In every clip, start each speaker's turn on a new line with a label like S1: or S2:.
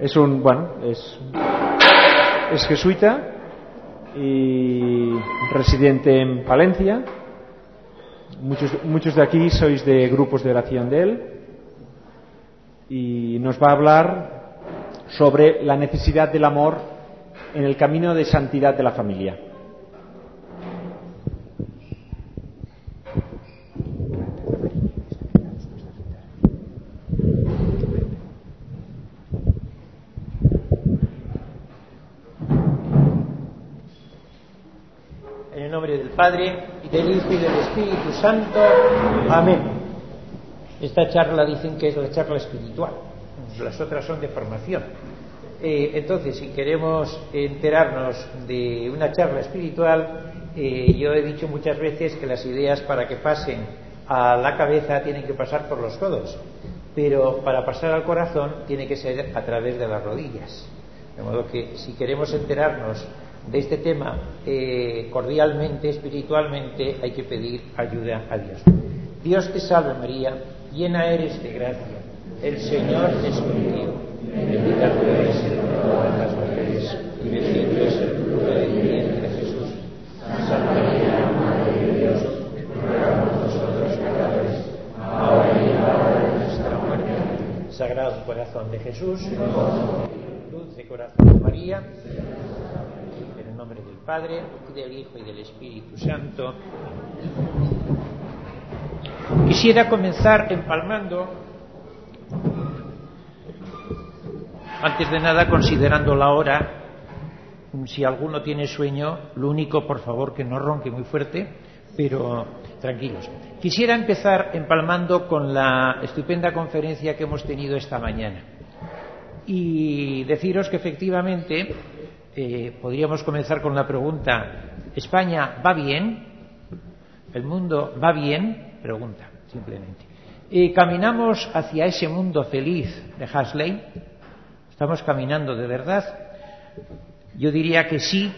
S1: Es un, bueno, es, jesuita y residente en Palencia. Muchos, muchos de aquí sois de grupos de oración de él y nos va a hablar sobre la necesidad del amor en el camino de santidad de la familia. Padre, y del Hijo, y del Espíritu Santo. Amén. Esta charla dicen que es la charla espiritual, las otras son de formación. Eh, entonces, si queremos enterarnos de una charla espiritual, eh, yo he dicho muchas veces que las ideas para que pasen a la cabeza tienen que pasar por los codos, pero para pasar al corazón tiene que ser a través de las rodillas. De modo que si queremos enterarnos de este tema, eh, cordialmente, espiritualmente, hay que pedir ayuda a Dios. Dios te salve María, llena eres de gracia, el Señor es contigo, bendita tú eres entre todas las mujeres, y bendito es el fruto de tu vientre Jesús. Santa María, Madre de Dios, ruega por nosotros pecadores, ahora y en la hora de nuestra muerte. Sagrado corazón de Jesús, dulce corazón de María, Padre, del Hijo y del Espíritu Santo. Quisiera comenzar empalmando, antes de nada considerando la hora, si alguno tiene sueño, lo único, por favor, que no ronque muy fuerte, pero tranquilos. Quisiera empezar empalmando con la estupenda conferencia que hemos tenido esta mañana y deciros que efectivamente eh, podríamos comenzar con la pregunta, ¿España va bien? ¿El mundo va bien? Pregunta, simplemente. ¿Caminamos hacia ese mundo feliz de Hasley? ¿Estamos caminando de verdad? Yo diría que sí,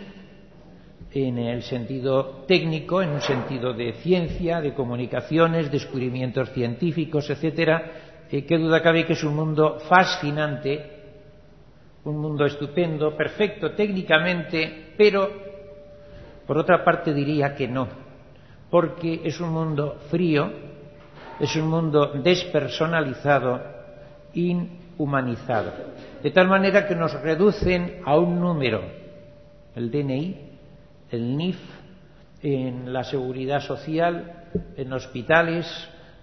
S1: en el sentido técnico, en un sentido de ciencia, de comunicaciones, descubrimientos científicos, etcétera. Eh, qué duda cabe que es un mundo fascinante un mundo estupendo, perfecto técnicamente, pero por otra parte diría que no, porque es un mundo frío, es un mundo despersonalizado, inhumanizado, de tal manera que nos reducen a un número, el DNI, el NIF, en la seguridad social, en hospitales,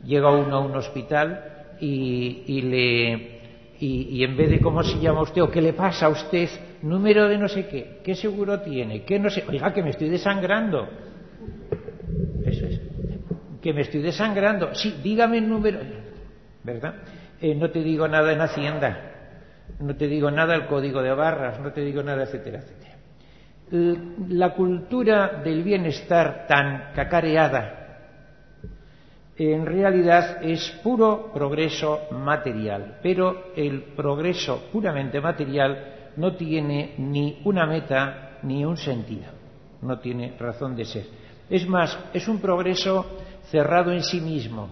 S1: llega uno a un hospital y, le y, en vez de cómo se llama usted o qué le pasa a usted, número de no sé qué, qué seguro tiene, qué no sé, oiga, que me estoy desangrando. Eso es, que me estoy desangrando. Sí, dígame el número, ¿verdad? Eh, no te digo nada en Hacienda, no te digo nada al código de barras, no te digo nada, etcétera, etcétera. La cultura del bienestar tan cacareada en realidad es puro progreso material, pero el progreso puramente material no tiene ni una meta ni un sentido, no tiene razón de ser. Es más, es un progreso cerrado en sí mismo,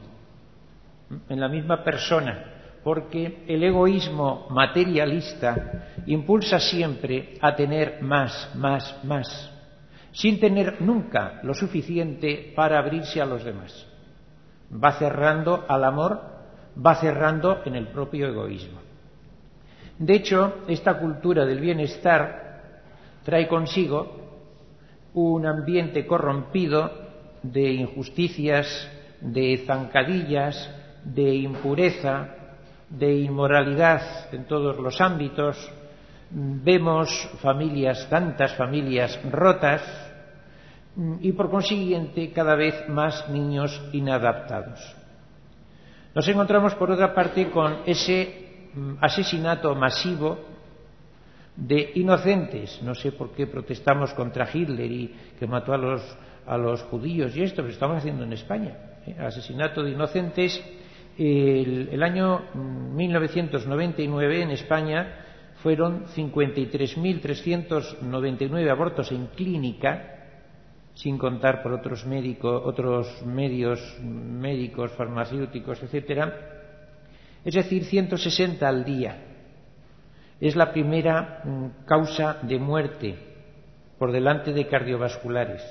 S1: en la misma persona, porque el egoísmo materialista impulsa siempre a tener más, más, más, sin tener nunca lo suficiente para abrirse a los demás va cerrando al amor, va cerrando en el propio egoísmo. De hecho, esta cultura del bienestar trae consigo un ambiente corrompido de injusticias, de zancadillas, de impureza, de inmoralidad en todos los ámbitos. Vemos familias, tantas familias rotas, Mm, y por consiguiente cada vez más niños inadaptados. Nos encontramos, por otra parte, con ese mm, asesinato masivo de inocentes. No sé por qué protestamos contra Hitler y que mató a los, judíos y esto, pero estamos haciendo en España. ¿eh? Asesinato de inocentes. El, el año 1999 mm, en España fueron 53.399 abortos en clínica sin contar por otros médicos, otros medios médicos, farmacéuticos, etcétera, es decir, 160 al día. Es la primera mm, causa de muerte por delante de cardiovasculares,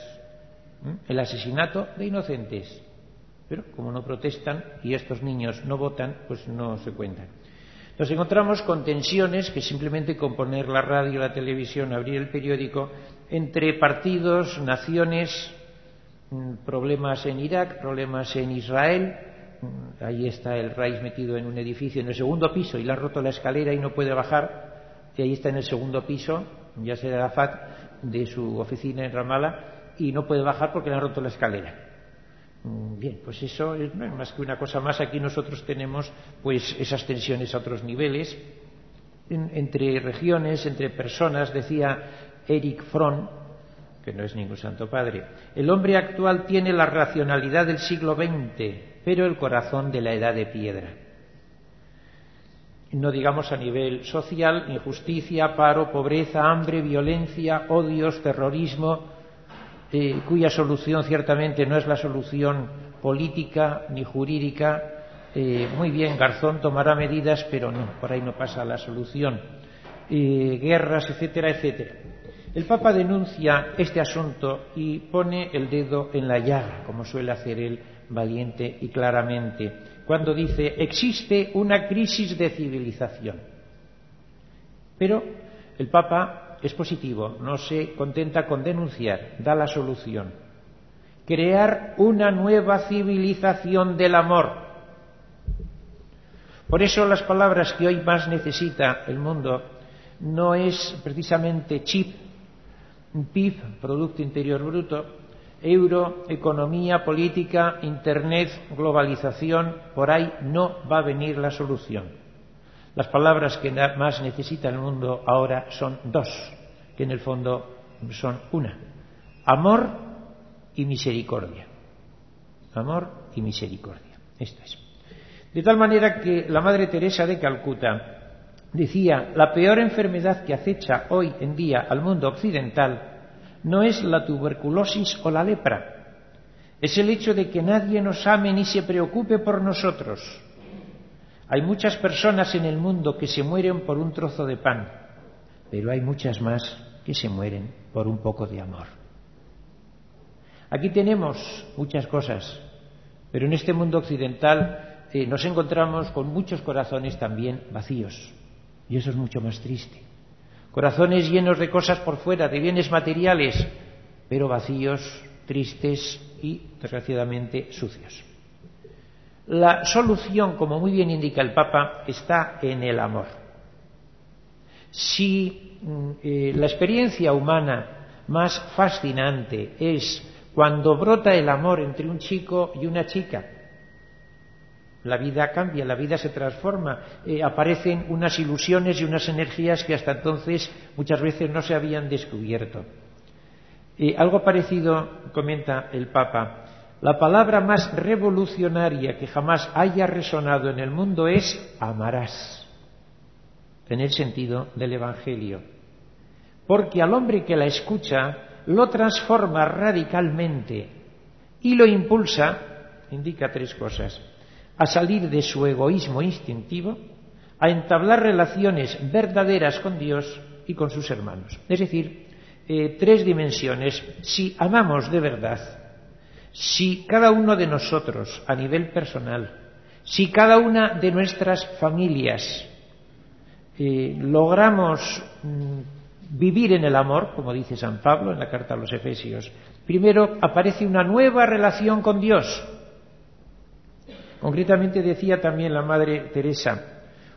S1: el asesinato de inocentes. Pero como no protestan y estos niños no votan, pues no se cuentan. Nos encontramos con tensiones que simplemente con poner la radio, la televisión, abrir el periódico, entre partidos, naciones, mm, problemas en Irak, problemas en Israel. Mm, ahí está el Raiz metido en un edificio en el segundo piso y le han roto la escalera y no puede bajar. Y ahí está en el segundo piso, ya será la FAT, de su oficina en Ramallah y no puede bajar porque le han roto la escalera. Mm, bien, pues eso es, más que una cosa más. Aquí nosotros tenemos pues esas tensiones a otros niveles, entre regiones, entre personas. Decía Eric Fromm, que no es ningún santo padre, el hombre actual tiene la racionalidad del siglo XX, pero el corazón de la edad de piedra. No digamos a nivel social, injusticia, paro, pobreza, hambre, violencia, odios, terrorismo, eh, cuya solución ciertamente no es la solución política ni jurídica. Eh, muy bien, Garzón tomará medidas, pero no, por ahí no pasa la solución. Eh, guerras, etcétera, etcétera. El Papa denuncia este asunto y pone el dedo en la llaga, como suele hacer él valiente y claramente, cuando dice existe una crisis de civilización. Pero el Papa es positivo, no se contenta con denunciar, da la solución. Crear una nueva civilización del amor. Por eso las palabras que hoy más necesita el mundo no es precisamente chip PIB, Producto Interior Bruto, euro, economía, política, Internet, globalización, por ahí no va a venir la solución. Las palabras que más necesita el mundo ahora son dos, que en el fondo son una, amor y misericordia. Amor y misericordia. es. De tal manera que la Madre Teresa de Calcuta decía, la peor enfermedad que acecha hoy en día al mundo occidental no es la tuberculosis o la lepra, es el hecho de que nadie nos ame ni se preocupe por nosotros. Hay muchas personas en el mundo que se mueren por un trozo de pan, pero hay muchas más que se mueren por un poco de amor. Aquí tenemos muchas cosas, pero en este mundo occidental eh, nos encontramos con muchos corazones también vacíos. Y eso es mucho más triste. Corazones llenos de cosas por fuera, de bienes materiales, pero vacíos, tristes y, desgraciadamente, sucios. La solución, como muy bien indica el Papa, está en el amor. Si mm, eh, la experiencia humana más fascinante es cuando brota el amor entre un chico y una chica, la vida cambia, la vida se transforma, eh, aparecen unas ilusiones y unas energías que hasta entonces muchas veces no se habían descubierto. Eh, algo parecido comenta el Papa. La palabra más revolucionaria que jamás haya resonado en el mundo es amarás, en el sentido del Evangelio. Porque al hombre que la escucha lo transforma radicalmente y lo impulsa, indica tres cosas a salir de su egoísmo instintivo, a entablar relaciones verdaderas con Dios y con sus hermanos. Es decir, eh, tres dimensiones. Si amamos de verdad, si cada uno de nosotros a nivel personal, si cada una de nuestras familias eh, logramos mm, vivir en el amor, como dice San Pablo en la carta a los Efesios, primero aparece una nueva relación con Dios, Concretamente decía también la Madre Teresa,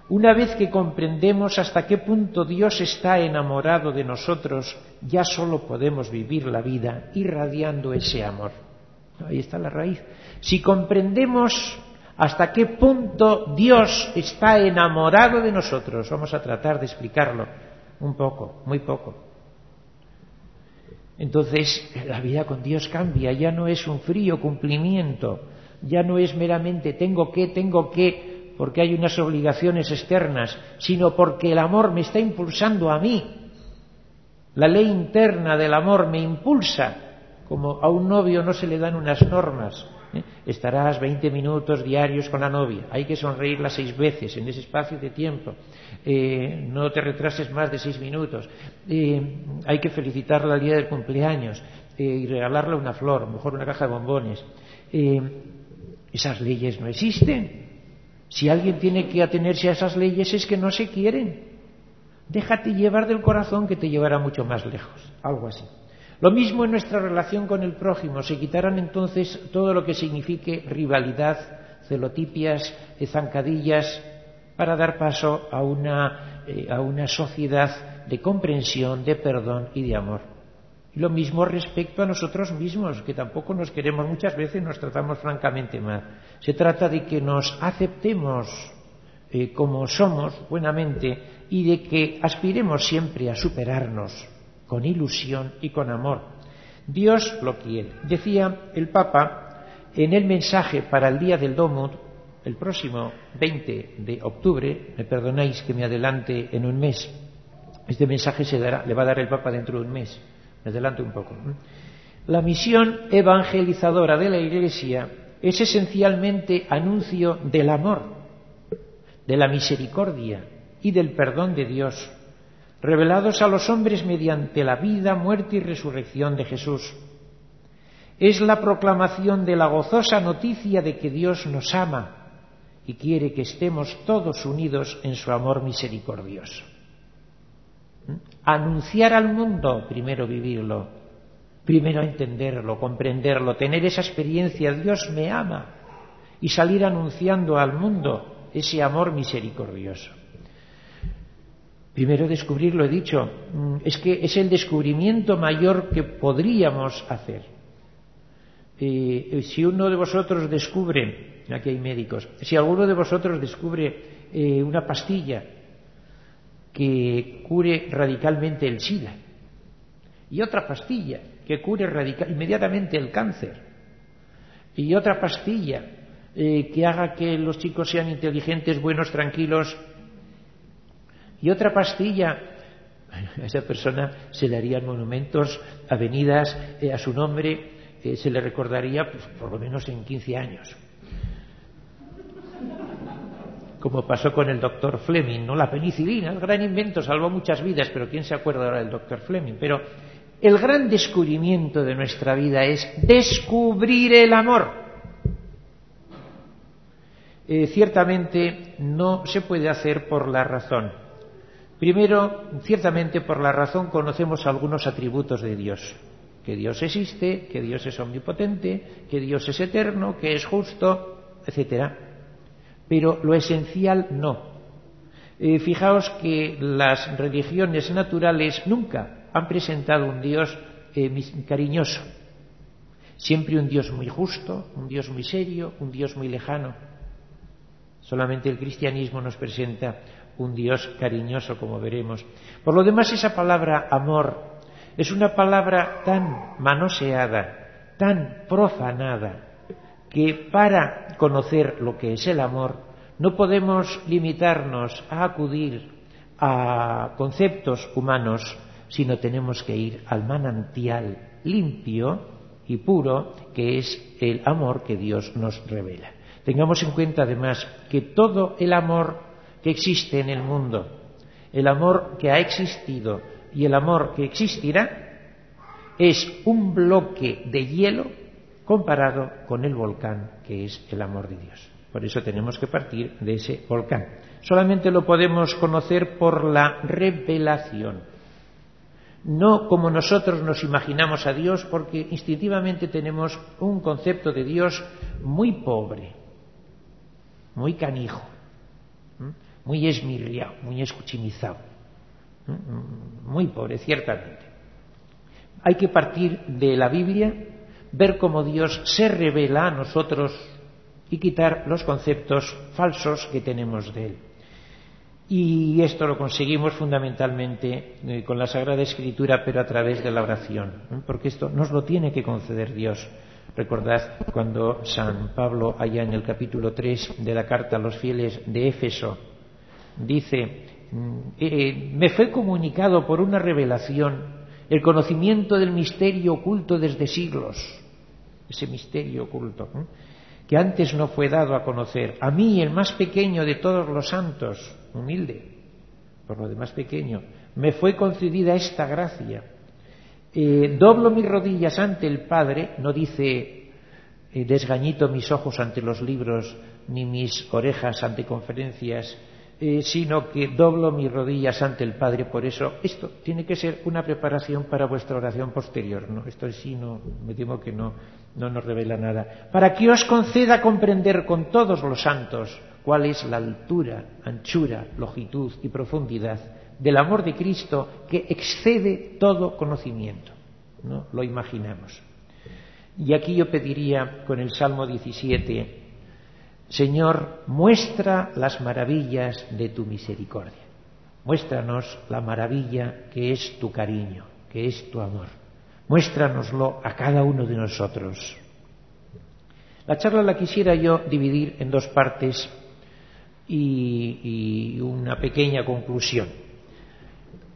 S1: una vez que comprendemos hasta qué punto Dios está enamorado de nosotros, ya solo podemos vivir la vida irradiando ese amor. Ahí está la raíz. Si comprendemos hasta qué punto Dios está enamorado de nosotros, vamos a tratar de explicarlo un poco, muy poco. Entonces, la vida con Dios cambia, ya no es un frío cumplimiento, ya no es meramente tengo que, tengo que, porque hay unas obligaciones externas, sino porque el amor me está impulsando a mí. La ley interna del amor me impulsa, como a un novio no se le dan unas normas. ¿eh? Estarás 20 minutos diarios con la novia, hay que sonreírla seis veces en ese espacio de tiempo, eh, no te retrases más de seis minutos, eh, hay que felicitarla al día del cumpleaños y regalarle una flor, mejor una caja de bombones. Esas leyes no existen. Si alguien tiene que atenerse a esas leyes es que no se quieren. Déjate llevar del corazón que te llevará mucho más lejos. Algo así. Lo mismo en nuestra relación con el prójimo. Se quitarán entonces todo lo que signifique rivalidad, celotipias, zancadillas, para dar paso a una, eh, a una sociedad de comprensión, de perdón y de amor lo mismo respecto a nosotros mismos, que tampoco nos queremos muchas veces, nos tratamos francamente mal. Se trata de que nos aceptemos eh, como somos buenamente y de que aspiremos siempre a superarnos con ilusión y con amor. Dios lo quiere. Decía el Papa en el mensaje para el Día del Domut, el próximo 20 de octubre, me perdonáis que me adelante en un mes, este mensaje se dará, le va a dar el Papa dentro de un mes. Me adelanto un poco. La misión evangelizadora de la Iglesia es esencialmente anuncio del amor, de la misericordia y del perdón de Dios, revelados a los hombres mediante la vida, muerte y resurrección de Jesús. Es la proclamación de la gozosa noticia de que Dios nos ama y quiere que estemos todos unidos en su amor misericordioso anunciar al mundo, primero vivirlo, primero entenderlo, comprenderlo, tener esa experiencia, Dios me ama, y salir anunciando al mundo ese amor misericordioso. Primero descubrir, lo he dicho, mm, es que es el descubrimiento mayor que podríamos hacer. Eh, eh, si uno de vosotros descubre, aquí hay médicos, si alguno de vosotros descubre eh, una pastilla que cure radicalmente el SIDA y otra pastilla que cure inmediatamente el cáncer y otra pastilla eh, que haga que los chicos sean inteligentes, buenos, tranquilos y otra pastilla a esa persona se le harían monumentos, avenidas eh, a su nombre, eh, se le recordaría pues, por lo menos en 15 años como pasó con el doctor Fleming, ¿no? La penicilina, el gran invento, salvó muchas vidas, pero ¿quién se acuerda ahora del doctor Fleming? Pero el gran descubrimiento de nuestra vida es descubrir el amor. Eh, ciertamente no se puede hacer por la razón. Primero, ciertamente por la razón conocemos algunos atributos de Dios. Que Dios existe, que Dios es omnipotente, que Dios es eterno, que es justo, etcétera pero lo esencial no. Eh, fijaos que las religiones naturales nunca han presentado un Dios eh, cariñoso, siempre un Dios muy justo, un Dios muy serio, un Dios muy lejano. Solamente el cristianismo nos presenta un Dios cariñoso, como veremos. Por lo demás, esa palabra amor es una palabra tan manoseada, tan profanada, que para conocer lo que es el amor no podemos limitarnos a acudir a conceptos humanos, sino tenemos que ir al manantial limpio y puro que es el amor que Dios nos revela. Tengamos en cuenta además que todo el amor que existe en el mundo, el amor que ha existido y el amor que existirá, es un bloque de hielo comparado con el volcán que es el amor de Dios. Por eso tenemos que partir de ese volcán. Solamente lo podemos conocer por la revelación. No como nosotros nos imaginamos a Dios, porque instintivamente tenemos un concepto de Dios muy pobre, muy canijo, muy esmirriado, muy escuchimizado, mm, muy pobre, ciertamente. Hay que partir de la Biblia ver cómo Dios se revela a nosotros y quitar los conceptos falsos que tenemos de Él. Y esto lo conseguimos fundamentalmente eh, con la Sagrada Escritura, pero a través de la oración, ¿eh? porque esto nos lo tiene que conceder Dios. Recordad cuando San Pablo, allá en el capítulo 3 de la carta a los fieles de Éfeso, dice, mm, eh, me fue comunicado por una revelación el conocimiento del misterio oculto desde siglos ese misterio oculto, ¿eh? que antes no fue dado a conocer, a mí, el más pequeño de todos los santos, humilde, por lo demás pequeño, me fue concedida esta gracia. Eh, doblo mis rodillas ante el Padre, no dice eh, desgañito mis ojos ante los libros, ni mis orejas ante conferencias, sino que doblo mis rodillas ante el Padre. Por eso, esto tiene que ser una preparación para vuestra oración posterior. ¿no? Esto sí, no, me temo que no, no nos revela nada, para que os conceda comprender con todos los santos cuál es la altura, anchura, longitud y profundidad del amor de Cristo que excede todo conocimiento. ¿no? Lo imaginamos. Y aquí yo pediría con el Salmo 17, Señor, muestra las maravillas de tu misericordia. Muéstranos la maravilla que es tu cariño, que es tu amor. Muéstranoslo a cada uno de nosotros. La charla la quisiera yo dividir en dos partes y, una pequeña conclusión.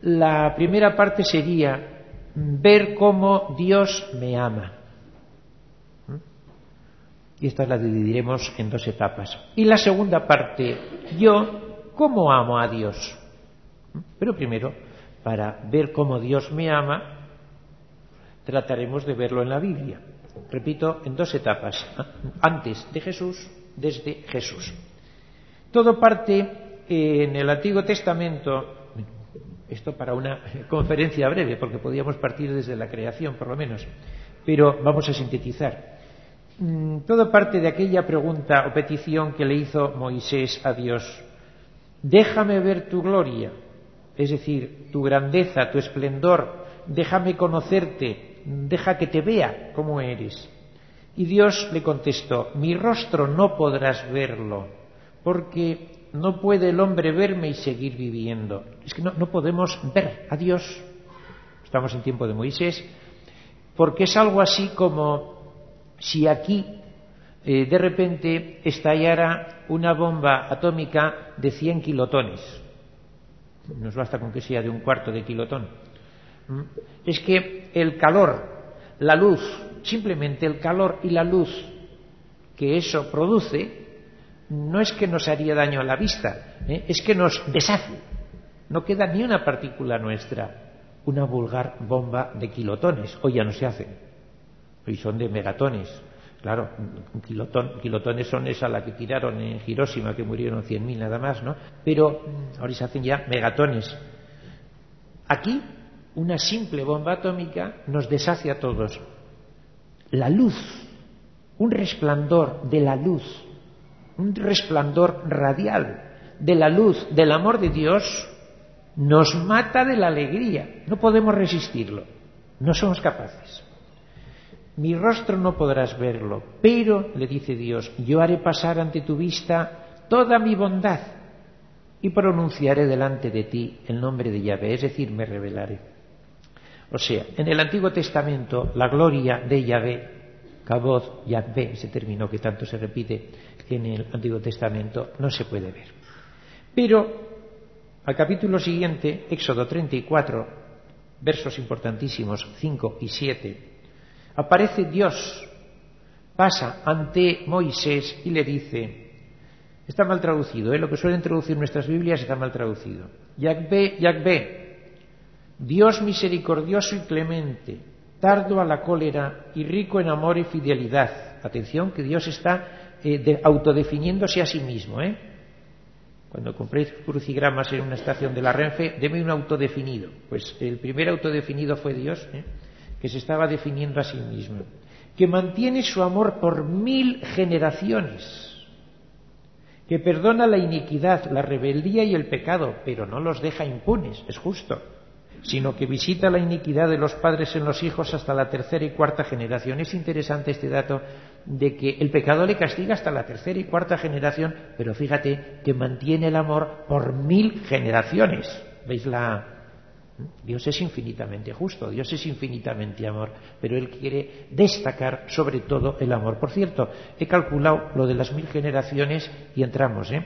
S1: La primera parte sería ver cómo Dios me ama. ¿Mm? Y esta la dividiremos en dos etapas. Y la segunda parte, yo, ¿cómo amo a Dios? ¿Mm? Pero primero, para ver cómo Dios me ama, trataremos de verlo en la Biblia. Repito, en dos etapas. Antes de Jesús, desde Jesús. Todo parte eh, en el Antiguo Testamento, esto para una conferencia breve, porque podíamos partir desde la creación, por lo menos, pero vamos a sintetizar. Mm, todo parte de aquella pregunta o petición que le hizo Moisés a Dios. Déjame ver tu gloria, es decir, tu grandeza, tu esplendor, déjame conocerte, deja que te vea cómo eres. Y Dios le contestó, mi rostro no podrás verlo, porque no puede el hombre verme y seguir viviendo. Es que no, podemos ver a Dios. Estamos en tiempo de Moisés, porque es algo así como si aquí eh, de repente estallara una bomba atómica de 100 kilotones. Nos basta con que sea de un cuarto de kilotón ¿Mm? es que el calor, la luz, simplemente el calor y la luz que eso produce, no es que nos haría daño a la vista, ¿eh? es que nos deshace. No queda ni una partícula nuestra, una vulgar bomba de kilotones. Hoy ya no se hacen, hoy son de megatones. Claro, kilotones son esa la que tiraron en Hiroshima, que murieron 100.000 nada más, ¿no? Pero ahora se hacen ya megatones. Aquí una simple bomba atómica nos deshace a todos. La luz, un resplandor de la luz, un resplandor radial de la luz del amor de Dios, nos mata de la alegría. No podemos resistirlo. No somos capaces. Mi rostro no podrás verlo, pero, le dice Dios, yo haré pasar ante tu vista toda mi bondad y pronunciaré delante de ti el nombre de Yahvé, es decir, me revelaré. O sea, en el Antiguo Testamento la gloria de Yahvé, Kabod, Yahvé, ese término que tanto se repite en el Antiguo Testamento, no se puede ver. Pero al capítulo siguiente, Éxodo 34, versos importantísimos 5 y 7, aparece Dios, pasa ante Moisés y le dice, está mal traducido, ¿eh? lo que suelen traducir nuestras Biblias está mal traducido, Yahvé, Yahvé, Dios misericordioso y clemente, tardo a la cólera y rico en amor y fidelidad. Atención que Dios está eh, autodefiniéndose a sí mismo. ¿eh? Cuando compréis crucigramas en una estación de la Renfe, deme un autodefinido. Pues el primer autodefinido fue Dios, ¿eh? que se estaba definiendo a sí mismo. Que mantiene su amor por mil generaciones que perdona la iniquidad, la rebeldía y el pecado, pero no los deja impunes, es justo sino que visita la iniquidad de los padres en los hijos hasta la tercera y cuarta generación. Es interesante este dato de que el pecado le castiga hasta la tercera y cuarta generación, pero fíjate que mantiene el amor por mil generaciones. ¿Veis la, Dios es infinitamente justo, Dios es infinitamente amor, pero Él quiere destacar sobre todo el amor. Por cierto, he calculado lo de las mil generaciones y entramos, ¿eh?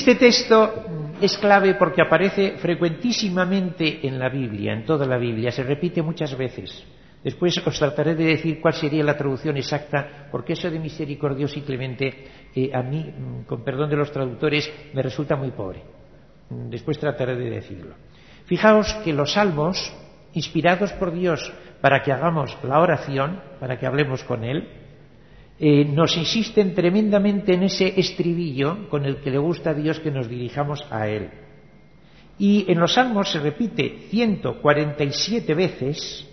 S1: Este texto es clave porque aparece frecuentísimamente en la Biblia, en toda la Biblia, se repite muchas veces. Después os trataré de decir cuál sería la traducción exacta, porque eso de misericordioso y clemente eh, a mí, mm, con perdón de los traductores, me resulta muy pobre. Mm, después trataré de decirlo. Fijaos que los salmos, inspirados por Dios para que hagamos la oración, para que hablemos con Él, eh, nos insisten tremendamente en ese estribillo con el que le gusta a Dios que nos dirijamos a Él. Y en los salmos se repite 147 veces,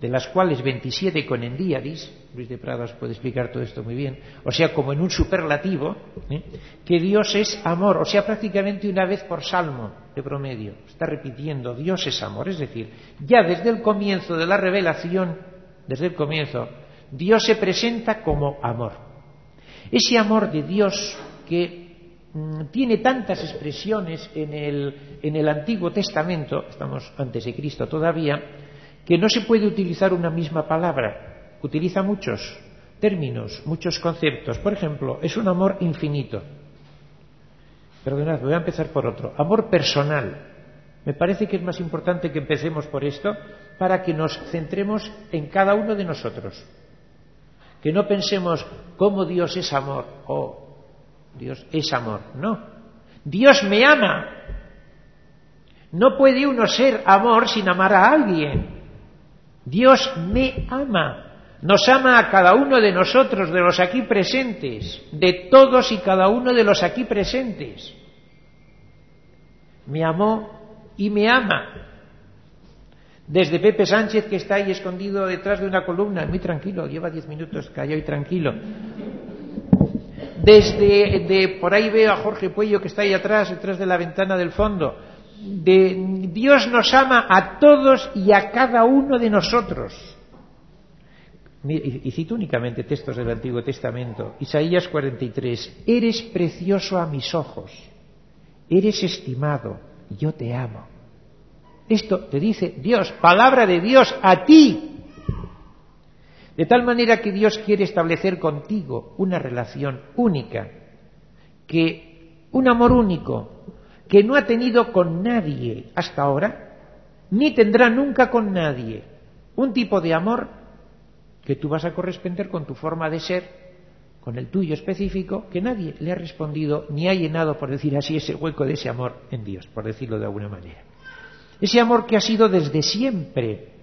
S1: de las cuales 27 con endiadis, Luis de Pradas puede explicar todo esto muy bien, o sea, como en un superlativo, ¿eh? que Dios es amor, o sea, prácticamente una vez por salmo de promedio, está repitiendo, Dios es amor, es decir, ya desde el comienzo de la revelación, desde el comienzo, Dios se presenta como amor. Ese amor de Dios que mm, tiene tantas expresiones en el, Antiguo Testamento, estamos antes de Cristo todavía, que no se puede utilizar una misma palabra, utiliza muchos términos, muchos conceptos. Por ejemplo, es un amor infinito. Perdonad, voy a empezar por otro. Amor personal. Me parece que es más importante que empecemos por esto para que nos centremos en cada uno de nosotros. Que no pensemos cómo Dios es amor. o oh, Dios es amor. No. Dios me ama. No puede uno ser amor sin amar a alguien. Dios me ama. Nos ama a cada uno de nosotros, de los aquí presentes, de todos y cada uno de los aquí presentes. Me amó y me ama desde Pepe Sánchez que está ahí escondido detrás de una columna, muy tranquilo, lleva diez minutos callado y tranquilo. Desde por ahí veo a Jorge Puello que está ahí atrás, detrás de la ventana del fondo. Dios nos ama a todos y a cada uno de nosotros. Y, y cito únicamente textos del Antiguo Testamento. Isaías 43. Eres precioso a mis ojos. Eres estimado. Yo te amo. Esto te dice Dios, palabra de Dios a ti. De tal manera que Dios quiere establecer contigo una relación única, que un amor único, que no ha tenido con nadie hasta ahora, ni tendrá nunca con nadie. Un tipo de amor que tú vas a corresponder con tu forma de ser, con el tuyo específico, que nadie le ha respondido ni ha llenado, por decir así, ese hueco de ese amor en Dios, por decirlo de alguna manera. Ese amor que ha sido desde siempre.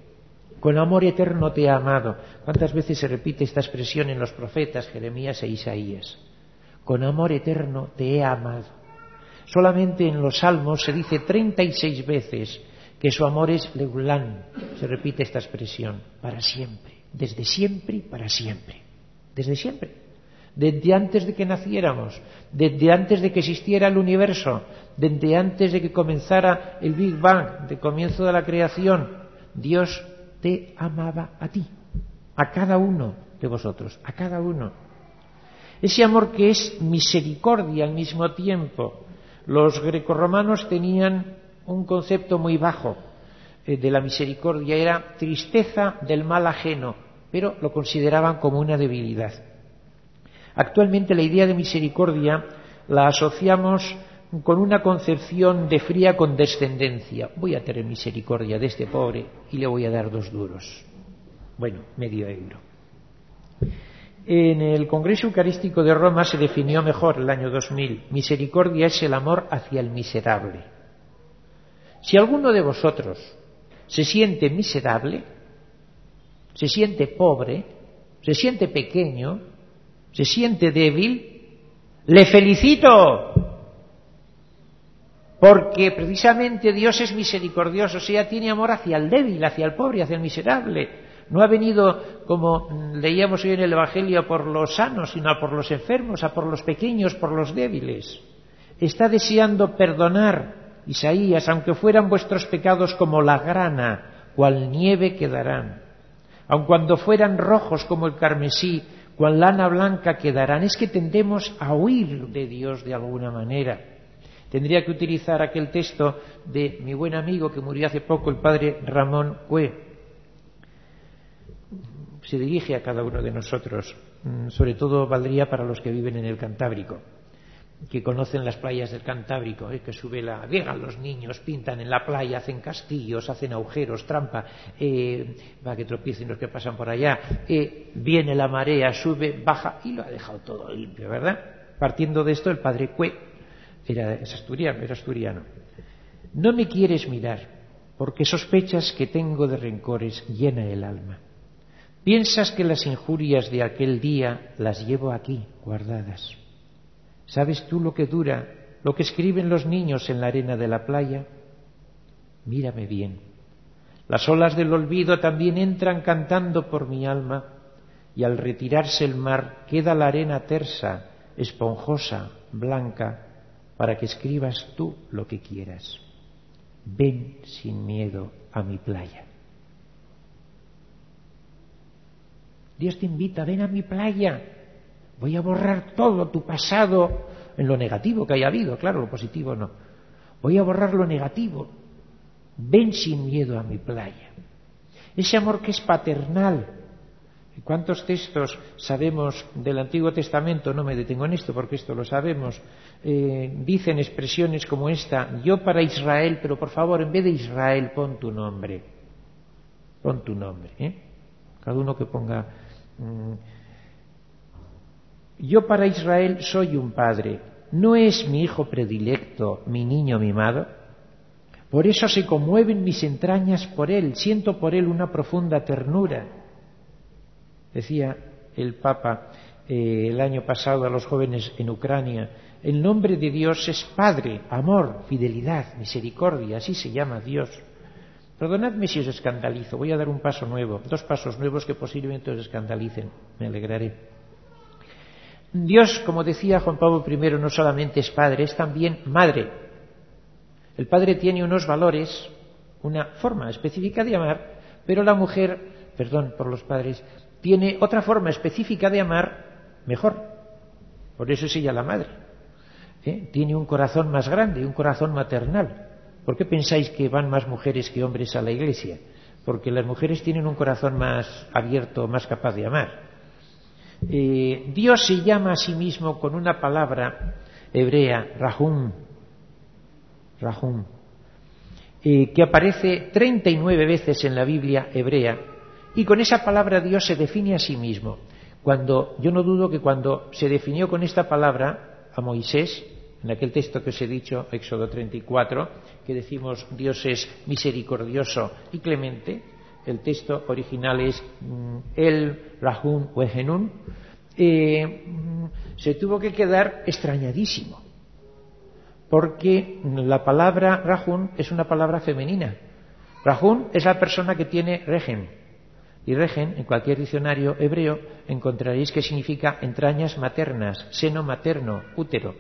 S1: Con amor eterno te he amado. ¿Cuántas veces se repite esta expresión en los profetas Jeremías e Isaías? Con amor eterno te he amado. Solamente en los Salmos se dice 36 veces que su amor es leulán. Se repite esta expresión. Para siempre. Desde siempre y para siempre. Desde siempre desde antes de que naciéramos, desde antes de que existiera el universo, desde antes de que comenzara el Big Bang, de comienzo de la creación, Dios te amaba a ti, a cada uno de vosotros, a cada uno. Ese amor que es misericordia al mismo tiempo. Los grecorromanos tenían un concepto muy bajo eh, de la misericordia, era tristeza del mal ajeno, pero lo consideraban como una debilidad. Actualmente la idea de misericordia la asociamos con una concepción de fría condescendencia. Voy a tener misericordia de este pobre y le voy a dar dos duros. Bueno, medio euro. En el Congreso Eucarístico de Roma se definió mejor el año 2000. Misericordia es el amor hacia el miserable. Si alguno de vosotros se siente miserable, se siente pobre, se siente pequeño, se siente débil, le felicito porque precisamente Dios es misericordioso, o sea, tiene amor hacia el débil, hacia el pobre, hacia el miserable. No ha venido, como leíamos hoy en el Evangelio, por los sanos, sino por los enfermos, a por los pequeños, por los débiles. Está deseando perdonar, Isaías, aunque fueran vuestros pecados como la grana, cual nieve quedarán. Aun cuando fueran rojos como el carmesí, cual lana blanca quedarán. Es que tendemos a huir de Dios de alguna manera Tendría que utilizar aquel texto de mi buen amigo que murió hace poco, el padre Ramón Cue. Se dirige a cada uno de nosotros, mm, sobre todo valdría para los que viven en el Cantábrico que conocen las playas del Cantábrico, eh, que sube la... Llegan los niños, pintan en la playa, hacen castillos, hacen agujeros, trampa, va eh, para que tropiecen los que pasan por allá. Eh, viene la marea, sube, baja y lo ha dejado todo limpio, ¿verdad? Partiendo de esto, el padre Cue era, asturiano, era asturiano. No me quieres mirar, porque sospechas que tengo de rencores llena el alma. Piensas que las injurias de aquel día las llevo aquí, guardadas. ¿Sabes tú lo que dura, lo que escriben los niños en la arena de la playa? Mírame bien. Las olas del olvido también entran cantando por mi alma, y al retirarse el mar queda la arena tersa, esponjosa, blanca, para que escribas tú lo que quieras. Ven sin miedo a mi playa. Dios te invita, ven a mi playa. Voy a borrar todo tu pasado en lo negativo que haya habido, claro, lo positivo no. Voy a borrar lo negativo. Ven sin miedo a mi playa. Ese amor que es paternal, ¿Cuántos textos sabemos del Antiguo Testamento? No me detengo en esto porque esto lo sabemos. Eh, dicen expresiones como esta, yo para Israel, pero por favor, en vez de Israel, pon tu nombre. Pon tu nombre. ¿eh? Cada uno que ponga... Mm, yo para Israel soy un padre. ¿No es mi hijo predilecto, mi niño mimado? Por eso se conmueven mis entrañas por él, siento por él una profunda ternura decía el Papa eh, el año pasado a los jóvenes en Ucrania, el nombre de Dios es Padre, amor, fidelidad, misericordia, así se llama Dios. Perdonadme si os escandalizo, voy a dar un paso nuevo, dos pasos nuevos que posiblemente os escandalicen, me alegraré. Dios, como decía Juan Pablo I, no solamente es Padre, es también Madre. El Padre tiene unos valores, una forma específica de amar, pero la mujer, perdón por los padres, tiene otra forma específica de amar mejor. Por eso es ella la madre. ¿eh? Tiene un corazón más grande, un corazón maternal. ¿Por qué pensáis que van más mujeres que hombres a la iglesia? Porque las mujeres tienen un corazón más abierto, más capaz de amar. Eh, Dios se llama a sí mismo con una palabra hebrea, Rahum, Rahum, eh, que aparece 39 veces en la Biblia hebrea y con esa palabra Dios se define a sí mismo. Cuando, yo no dudo que cuando se definió con esta palabra a Moisés, en aquel texto que os he dicho, Éxodo 34, que decimos Dios es misericordioso y clemente, el texto original es mm, El Rahum Wehenun, eh, mm, se tuvo que quedar extrañadísimo, porque la palabra Rahun es una palabra femenina. Rahun es la persona que tiene regen, y regen, en cualquier diccionario hebreo, encontraréis que significa entrañas maternas, seno materno, útero.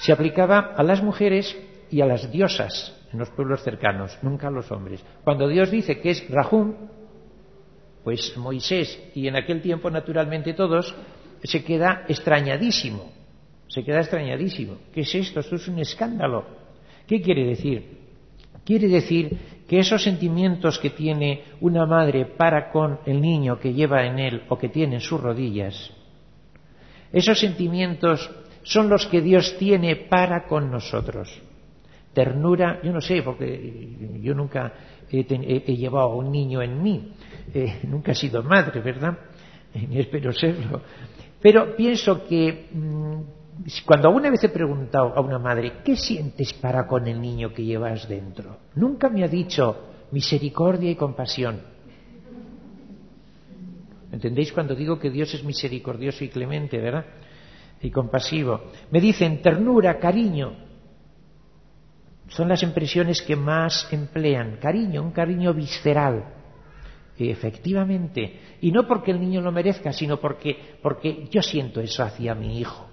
S1: Se aplicaba a las mujeres y a las diosas en los pueblos cercanos, nunca a los hombres. Cuando Dios dice que es Rahum, pues Moisés y en aquel tiempo naturalmente todos se queda extrañadísimo, se queda extrañadísimo. ¿Qué es esto? Esto es un escándalo. ¿Qué quiere decir? Quiere decir que esos sentimientos que tiene una madre para con el niño que lleva en él o que tiene en sus rodillas, esos sentimientos son los que Dios tiene para con nosotros. Ternura, yo no sé, porque yo nunca he, llevado a un niño en mí, eh, nunca he sido madre, ¿verdad? Eh, ni espero serlo. Pero pienso que mm, cuando alguna vez he preguntado a una madre, ¿qué sientes para con el niño que llevas dentro? Nunca me ha dicho misericordia y compasión. ¿Entendéis cuando digo que Dios es misericordioso y clemente, verdad? Y compasivo. Me dicen ternura, cariño. Son las impresiones que más emplean. Cariño, un cariño visceral. Efectivamente. Y no porque el niño lo merezca, sino porque, porque yo siento eso hacia mi hijo.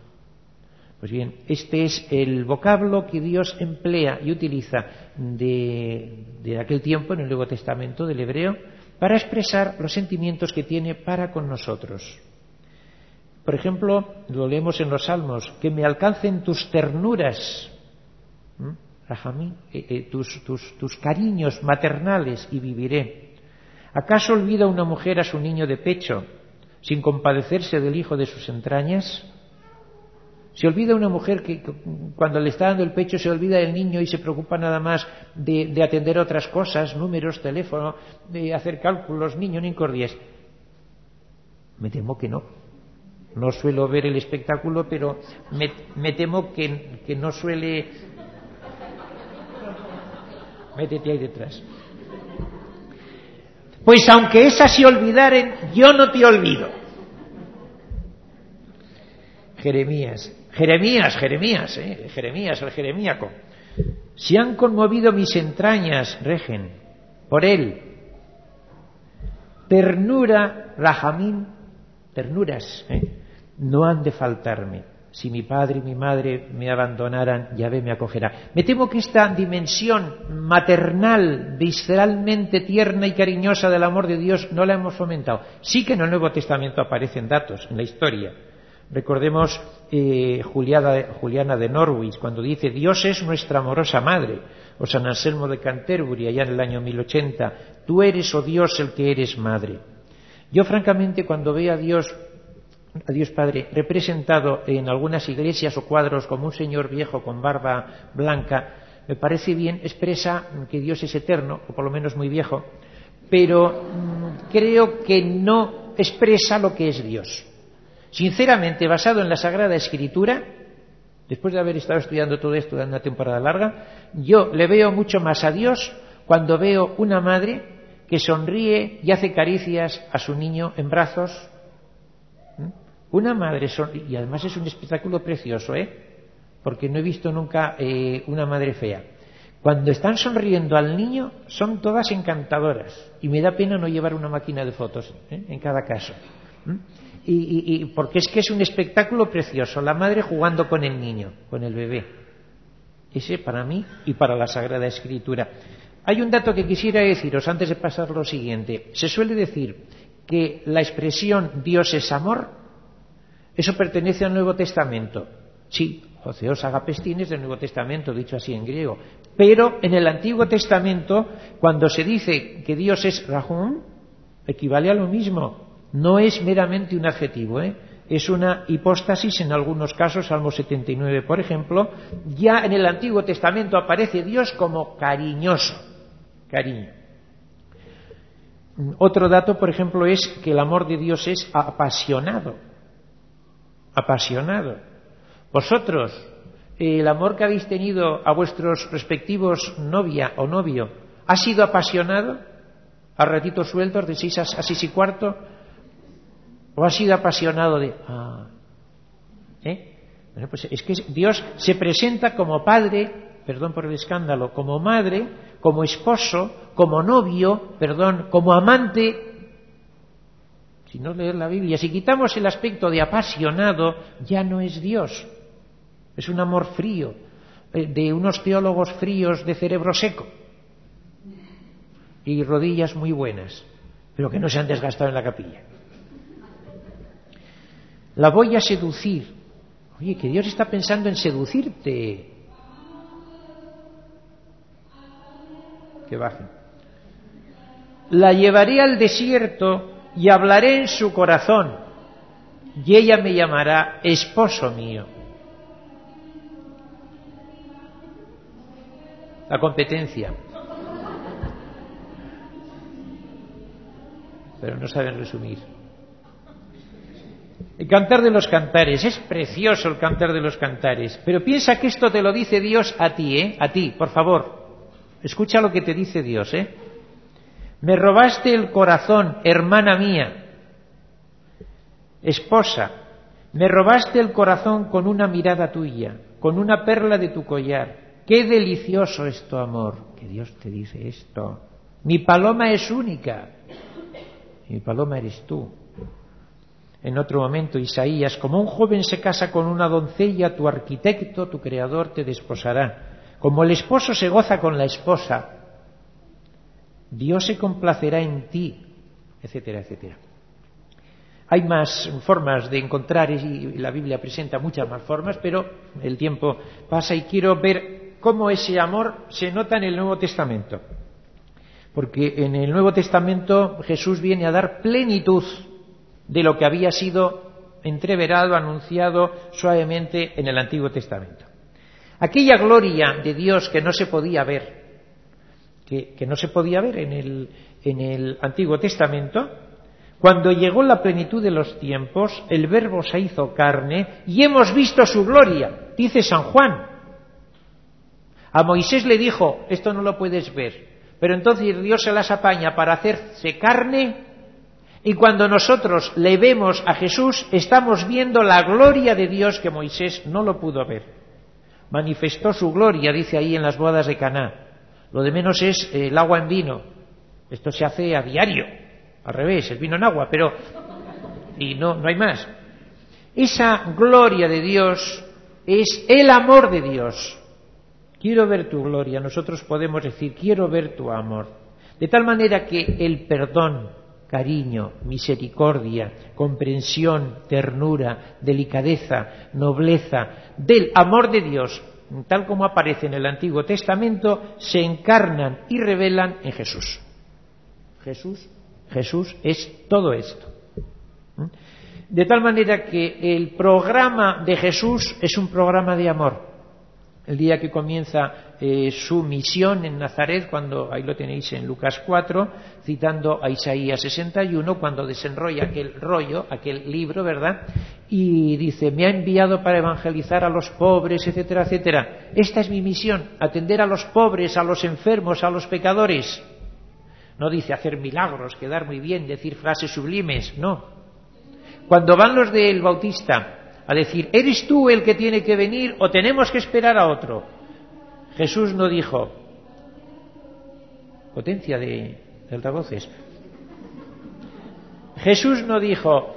S1: Pues bien, este es el vocablo que Dios emplea y utiliza de, aquel tiempo en el Nuevo Testamento del hebreo para expresar los sentimientos que tiene para con nosotros. Por ejemplo, lo leemos en los Salmos, que me alcancen tus ternuras, eh, eh, tus, tus cariños maternales y viviré. ¿Acaso olvida una mujer a su niño de pecho sin compadecerse del hijo de sus entrañas? Se olvida una mujer que cuando le está dando el pecho se olvida del niño y se preocupa nada más de, atender otras cosas, números, teléfono, de hacer cálculos, niño, ni incordias. Me temo que no. No suelo ver el espectáculo, pero me, temo que, no suele. Métete ahí detrás. Pues aunque esas se olvidaren, yo no te olvido. Jeremías Jeremías, Jeremías, eh, Jeremías, el jeremíaco. Si han conmovido mis entrañas, regen, por él. Ternura, Rajamín, ternuras, eh, no han de faltarme. Si mi padre y mi madre me abandonaran, Yahvé me acogerá. Me temo que esta dimensión maternal, visceralmente tierna y cariñosa del amor de Dios no la hemos fomentado. Sí que en el Nuevo Testamento aparecen datos en la historia Recordemos eh, Juliana, de Norwich cuando dice Dios es nuestra amorosa madre, o San Anselmo de Canterbury allá en el año 1080, tú eres, o oh Dios, el que eres madre. Yo francamente cuando veo a Dios, a Dios Padre, representado en algunas iglesias o cuadros como un señor viejo con barba blanca, me parece bien, expresa que Dios es eterno, o por lo menos muy viejo, pero mm, creo que no expresa lo que es Dios. Sinceramente, basado en la Sagrada Escritura, después de haber estado estudiando todo esto durante una temporada larga, yo le veo mucho más a Dios cuando veo una madre que sonríe y hace caricias a su niño en brazos. ¿Mm? Una madre y además es un espectáculo precioso, ¿eh? porque no he visto nunca eh, una madre fea. Cuando están sonriendo al niño son todas encantadoras y me da pena no llevar una máquina de fotos ¿eh? en cada caso. ¿Mm? y, porque es que es un espectáculo precioso, la madre jugando con el niño, con el bebé. Ese para mí y para la Sagrada Escritura. Hay un dato que quisiera deciros antes de pasar lo siguiente. Se suele decir que la expresión Dios es amor, eso pertenece al Nuevo Testamento. Sí, Joseos Agapestines del Nuevo Testamento, dicho así en griego. Pero en el Antiguo Testamento, cuando se dice que Dios es Rahum, equivale a lo mismo. No es meramente un adjetivo, ¿eh? es una hipóstasis en algunos casos, Salmo 79 por ejemplo, ya en el Antiguo Testamento aparece Dios como cariñoso, cariño. Otro dato, por ejemplo, es que el amor de Dios es apasionado, apasionado. Vosotros, el amor que habéis tenido a vuestros respectivos novia o novio, ¿ha sido apasionado? A ratitos sueltos, de seis a, a seis y cuarto, ¿O ha sido apasionado de.? Ah, ¿eh? Bueno, pues es que Dios se presenta como padre, perdón por el escándalo, como madre, como esposo, como novio, perdón, como amante. Si no lees la Biblia, si quitamos el aspecto de apasionado, ya no es Dios. Es un amor frío, eh, de unos teólogos fríos de cerebro seco y rodillas muy buenas, pero que no se han desgastado en la capilla. La voy a seducir. Oye, que Dios está pensando en seducirte. Que baje. La llevaré al desierto y hablaré en su corazón, y ella me llamará esposo mío. La competencia. Pero no saben resumir. El cantar de los cantares, es precioso el cantar de los cantares, pero piensa que esto te lo dice Dios a ti, ¿eh? A ti, por favor. Escucha lo que te dice Dios, ¿eh? Me robaste el corazón, hermana mía, esposa, me robaste el corazón con una mirada tuya, con una perla de tu collar. Qué delicioso es tu amor, que Dios te dice esto. Mi paloma es única, mi paloma eres tú en otro momento Isaías, como un joven se casa con una doncella, tu arquitecto, tu creador te desposará. Como el esposo se goza con la esposa, Dios se complacerá en ti, etcétera, etcétera. Hay más formas de encontrar, y la Biblia presenta muchas más formas, pero el tiempo pasa y quiero ver cómo ese amor se nota en el Nuevo Testamento. Porque en el Nuevo Testamento Jesús viene a dar plenitud de lo que había sido entreverado, anunciado suavemente en el Antiguo Testamento. Aquella gloria de Dios que no se podía ver, que, no se podía ver en el, en el Antiguo Testamento, cuando llegó la plenitud de los tiempos, el Verbo se hizo carne y hemos visto su gloria, dice San Juan. A Moisés le dijo, esto no lo puedes ver, pero entonces Dios se las apaña para hacerse carne y cuando nosotros le vemos a Jesús, estamos viendo la gloria de Dios que Moisés no lo pudo ver. Manifestó su gloria, dice ahí en las bodas de Caná. Lo de menos es eh, el agua en vino. Esto se hace a diario, al revés, el vino en agua, pero y no no hay más. Esa gloria de Dios es el amor de Dios. Quiero ver tu gloria. Nosotros podemos decir, quiero ver tu amor. De tal manera que el perdón, cariño, misericordia, comprensión, ternura, delicadeza, nobleza, del amor de Dios, tal como aparece en el Antiguo Testamento, se encarnan y revelan en Jesús. Jesús, Jesús es todo esto. ¿Mm? De tal manera que el programa de Jesús es un programa de amor el día que comienza eh, su misión en Nazaret, cuando ahí lo tenéis en Lucas 4, citando a Isaías 61, cuando desenrolla aquel rollo, aquel libro, ¿verdad? Y dice, me ha enviado para evangelizar a los pobres, etcétera, etcétera. Esta es mi misión, atender a los pobres, a los enfermos, a los pecadores. No dice hacer milagros, quedar muy bien, decir frases sublimes, no. Cuando van los del Bautista a decir, ¿eres tú el que tiene que venir o tenemos que esperar a otro? Jesús no dijo, potencia de, altavoces, Jesús no dijo,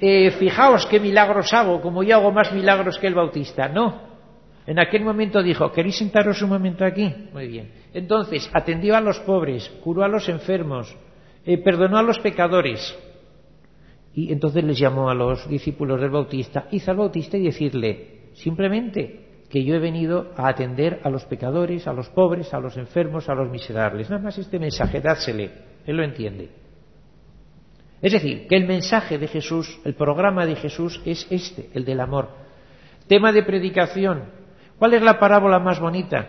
S1: eh, fijaos qué milagros hago, como yo hago más milagros que el bautista. No. En aquel momento dijo, ¿queréis sentaros un momento aquí? Muy bien. Entonces, atendió a los pobres, curó a los enfermos, eh, perdonó a los pecadores. Y entonces les llamó a los discípulos del Bautista, hizo al Bautista y decirle, simplemente, que yo he venido a atender a los pecadores, a los pobres, a los enfermos, a los miserables. Nada más este mensaje, dársele, él lo entiende. Es decir, que el mensaje de Jesús, el programa de Jesús es este, el del amor. Tema de predicación. ¿Cuál es la parábola más bonita?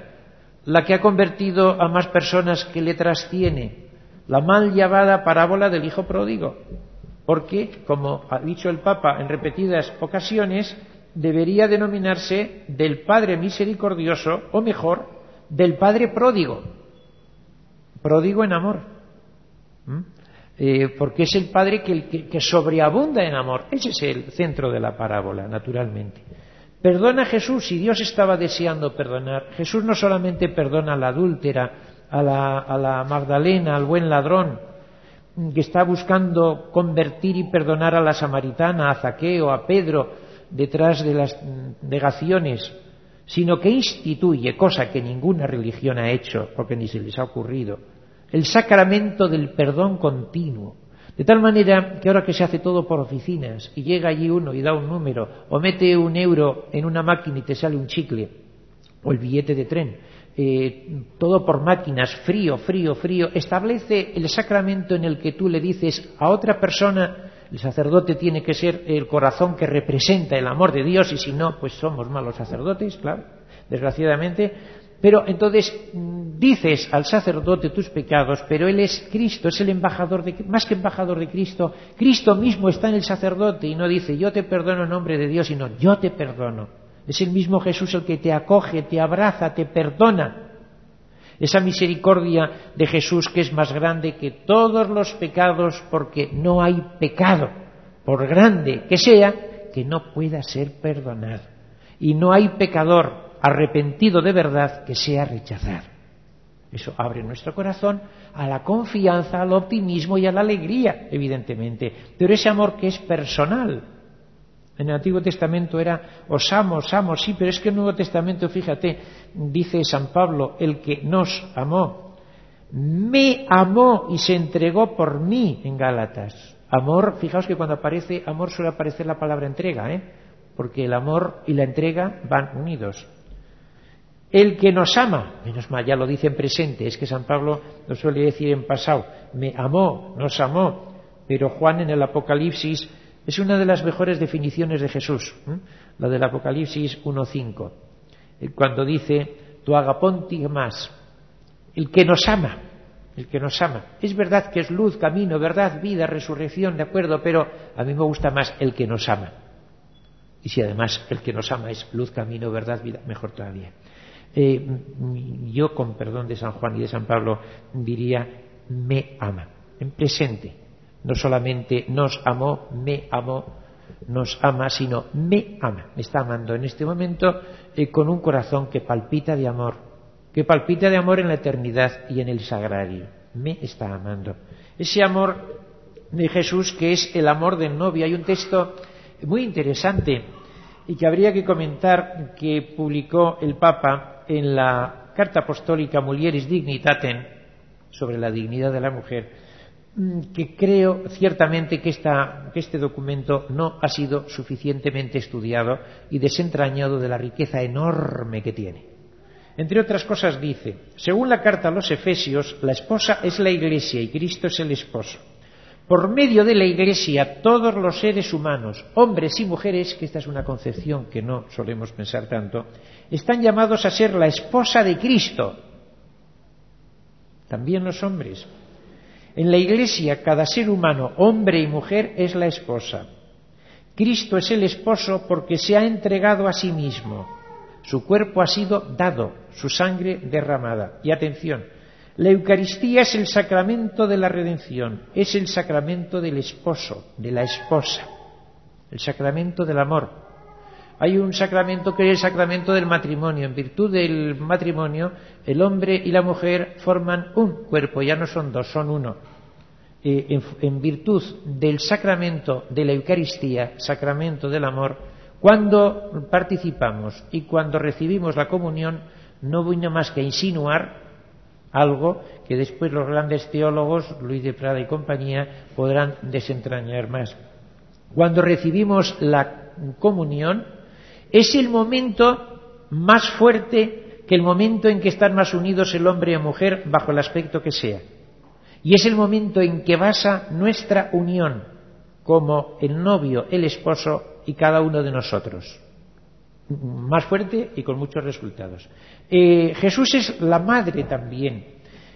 S1: La que ha convertido a más personas que le trastiene. La mal llamada parábola del Hijo Pródigo porque, como ha dicho el Papa en repetidas ocasiones, debería denominarse del Padre misericordioso, o mejor, del Padre pródigo, pródigo en amor, ¿Mm? eh, porque es el Padre que, sobreabunda en amor, ese es el centro de la parábola, naturalmente. Perdona a Jesús, si Dios estaba deseando perdonar, Jesús no solamente perdona a la adúltera, a la, a la Magdalena, al buen ladrón, que está buscando convertir y perdonar a la samaritana, a Zaqueo, a Pedro, detrás de las negaciones, sino que instituye, cosa que ninguna religión ha hecho, porque ni se les ha ocurrido, el sacramento del perdón continuo. De tal manera que ahora que se hace todo por oficinas y llega allí uno y da un número, o mete un euro en una máquina y te sale un chicle, o el billete de tren, eh, todo por máquinas, frío, frío, frío, establece el sacramento en el que tú le dices a otra persona, el sacerdote tiene que ser el corazón que representa el amor de Dios y si no, pues somos malos sacerdotes, claro, desgraciadamente. Pero entonces mm, dices al sacerdote tus pecados, pero él es Cristo, es el embajador de más que embajador de Cristo. Cristo mismo está en el sacerdote y no dice yo te perdono en nombre de Dios, sino yo te perdono. Es el mismo Jesús el que te acoge, te abraza, te perdona. Esa misericordia de Jesús que es más grande que todos los pecados porque no hay pecado, por grande que sea, que no pueda ser perdonado. Y no hay pecador arrepentido de verdad que sea rechazado. Eso abre nuestro corazón a la confianza, al optimismo y a la alegría, evidentemente. Pero ese amor que es personal, en el Antiguo Testamento era os amo, os amo, sí, pero es que el Nuevo Testamento, fíjate, dice San Pablo, el que nos amó, me amó y se entregó por mí en Gálatas. Amor, fijaos que cuando aparece amor suele aparecer la palabra entrega, ¿eh? porque el amor y la entrega van unidos. El que nos ama, menos mal, ya lo dice en presente, es que San Pablo lo suele decir en pasado, me amó, nos amó, pero Juan en el Apocalipsis es una de las mejores definiciones de Jesús, la del Apocalipsis 1.5, eh, cuando dice, tu agaponti más, el que nos ama, el que nos ama. Es verdad que es luz, camino, verdad, vida, resurrección, de acuerdo, pero a mí me gusta más el que nos ama. Y si además el que nos ama es luz, camino, verdad, vida, mejor todavía. Eh, mm, yo, con perdón de San Juan y de San Pablo, diría, me ama, en presente, no solamente nos amó, me amó, nos ama, sino me ama. Me está amando en este momento con un corazón que palpita de amor, que palpita de amor en la eternidad y en el sagrario. Me está amando. Ese amor de Jesús que es el amor del novio. Hay un texto muy interesante y que habría que comentar que publicó el Papa en la Carta Apostólica Mulieris Dignitatem sobre la dignidad de la mujer Mm, que creo ciertamente que, este documento no ha sido suficientemente estudiado y desentrañado de la riqueza enorme que tiene. Entre otras cosas dice, según la carta a los Efesios, la esposa es la iglesia y Cristo es el esposo. Por medio de la iglesia, todos los seres humanos, hombres y mujeres, que esta es una concepción que no solemos pensar tanto, están llamados a ser la esposa de Cristo. También los hombres, en la Iglesia cada ser humano, hombre y mujer, es la esposa. Cristo es el esposo porque se ha entregado a sí mismo. Su cuerpo ha sido dado, su sangre derramada. Y atención, la Eucaristía es el sacramento de la redención, es el sacramento del esposo, de la esposa, el sacramento del amor, hay un sacramento que es el sacramento del matrimonio. En virtud del matrimonio, el hombre y la mujer forman un cuerpo, ya no son dos, son uno. Eh, en, virtud del sacramento de la Eucaristía, sacramento del amor, cuando participamos y cuando recibimos la comunión, no voy nada más que insinuar algo que después los grandes teólogos, Luis de Prada y compañía, podrán desentrañar más. Cuando recibimos la comunión, es el momento más fuerte que el momento en que están más unidos el hombre y la mujer bajo el aspecto que sea. Y es el momento en que basa nuestra unión como el novio, el esposo y cada uno de nosotros. Más fuerte y con muchos resultados. Eh, Jesús es la madre también,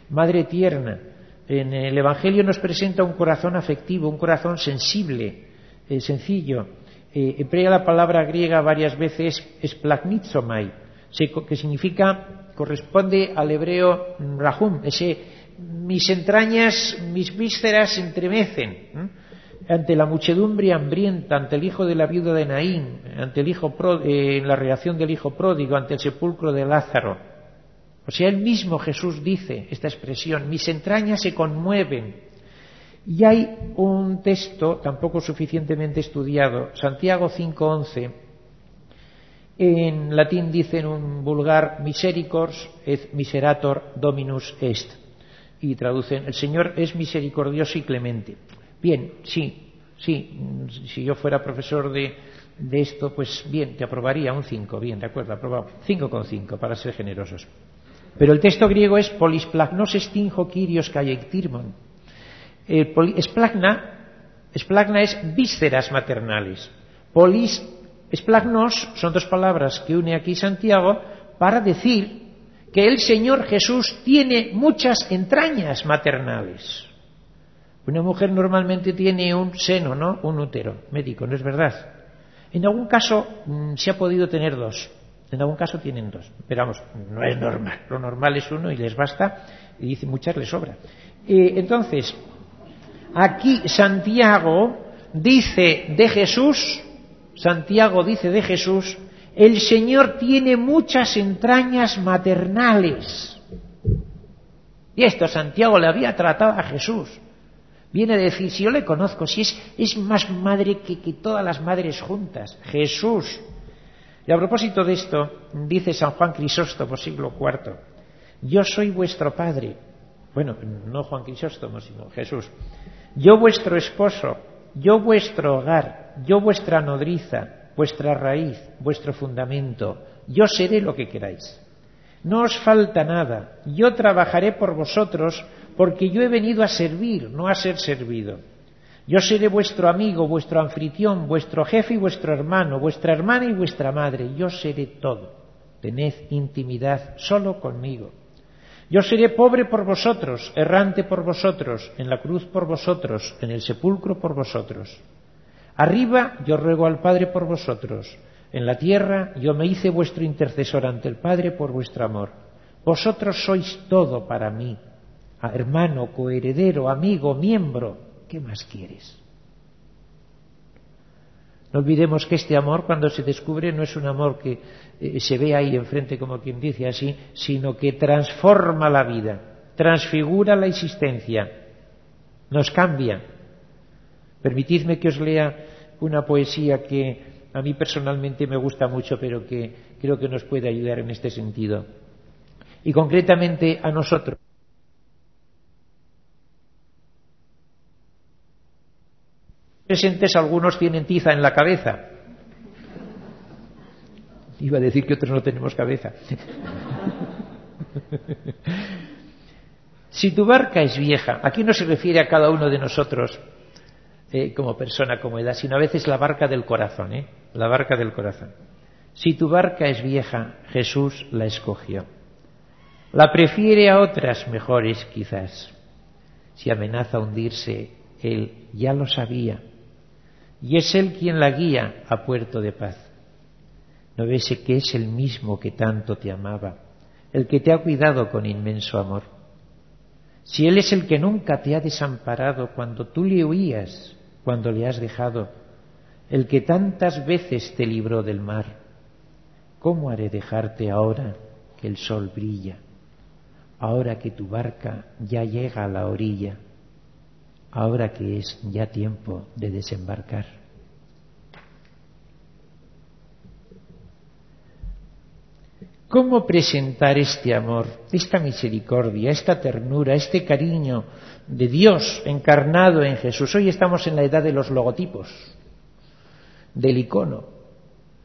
S1: madre tierna. En el Evangelio nos presenta un corazón afectivo, un corazón sensible, eh, sencillo, eh, la palabra griega varias veces plagnizomai, que significa, corresponde al hebreo mm, rahum, ese mis entrañas, mis vísceras se entremecen ante la muchedumbre hambrienta, ante el hijo de la viuda de Naín, ante el hijo eh, la reacción del hijo pródigo, ante el sepulcro de Lázaro. O sea, él mismo Jesús dice esta expresión, mis entrañas se conmueven y hay un texto tampoco suficientemente estudiado, Santiago 5.11, en latín dicen en un vulgar misericors et miserator dominus est, y traducen, el Señor es misericordioso y clemente. Bien, sí, sí, si yo fuera profesor de, de esto, pues bien, te aprobaría un 5, bien, de acuerdo, aprobado, 5,5 para ser generosos. Pero el texto griego es polisplagnos estinjo kyrios caectirmon eh, esplagna, esplagna es vísceras maternales. Polis, esplagnos son dos palabras que une aquí Santiago para decir que el Señor Jesús tiene muchas entrañas maternales. Una mujer normalmente tiene un seno, ¿no? Un útero médico, ¿no es verdad? En algún caso mm, se ha podido tener dos. En algún caso tienen dos. Pero vamos, no es normal. Lo normal es uno y les basta. Y dice, muchas les sobra. Eh, entonces, Aquí Santiago dice de Jesús, Santiago dice de Jesús, el Señor tiene muchas entrañas maternales. Y esto Santiago le había tratado a Jesús. Viene a decir, si yo le conozco, si es, más madre que, que todas las madres juntas, Jesús. Y a propósito de esto, dice San Juan Crisóstomo, siglo IV, yo soy vuestro padre. Bueno, no Juan Crisóstomo, sino Jesús yo vuestro esposo, yo vuestro hogar, yo vuestra nodriza, vuestra raíz, vuestro fundamento, yo seré lo que queráis. No os falta nada, yo trabajaré por vosotros porque yo he venido a servir, no a ser servido. Yo seré vuestro amigo, vuestro anfitrión, vuestro jefe y vuestro hermano, vuestra hermana y vuestra madre. Yo seré todo. Tened intimidad solo conmigo. Yo seré pobre por vosotros, errante por vosotros, en la cruz por vosotros, en el sepulcro por vosotros. Arriba yo ruego al Padre por vosotros, en la tierra yo me hice vuestro intercesor ante el Padre por vuestro amor. Vosotros sois todo para mí, hermano, coheredero, amigo, miembro. ¿Qué más quieres? No olvidemos que este amor, cuando se descubre, no es un amor que eh, se ve ahí enfrente, como quien dice así, sino que transforma la vida, transfigura la existencia, nos cambia. Permitidme que os lea una poesía que a mí personalmente me gusta mucho, pero que creo que nos puede ayudar en este sentido. Y concretamente a nosotros. presentes algunos tienen tiza en la cabeza. Iba a decir que otros no tenemos cabeza. si tu barca es vieja, aquí no se refiere a cada uno de nosotros eh, como persona, como edad, sino a veces la barca del corazón, eh, la barca del corazón. Si tu barca es vieja, Jesús la escogió. La prefiere a otras mejores quizás. Si amenaza hundirse, él ya lo sabía y es Él quien la guía a puerto de paz. ¿No ves que es el mismo que tanto te amaba, el que te ha cuidado con inmenso amor? Si Él es el que nunca te ha desamparado cuando tú le huías, cuando le has dejado, el que tantas veces te libró del mar, ¿cómo haré dejarte ahora que el sol brilla, ahora que tu barca ya llega a la orilla? ahora que es ya tiempo de desembarcar. ¿Cómo presentar este amor, esta misericordia, esta ternura, este cariño de Dios encarnado en Jesús? Hoy estamos en la edad de los logotipos, del icono,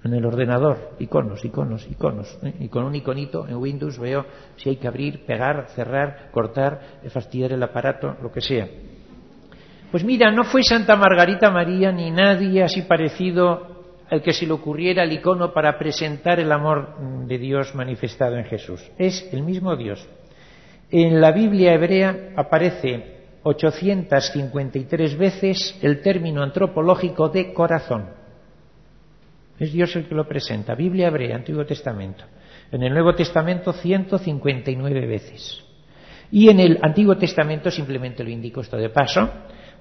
S1: en el ordenador, iconos, iconos, iconos. ¿eh? Y con un iconito en Windows veo si hay que abrir, pegar, cerrar, cortar, fastidiar el aparato, lo que sea. Pues mira, no fue Santa Margarita María ni nadie así parecido al que se le ocurriera el icono para presentar el amor de Dios manifestado en Jesús. Es el mismo Dios. En la Biblia hebrea aparece 853 veces el término antropológico de corazón. Es Dios el que lo presenta. Biblia hebrea, Antiguo Testamento. En el Nuevo Testamento 159 veces. Y en el Antiguo Testamento simplemente lo indico esto de paso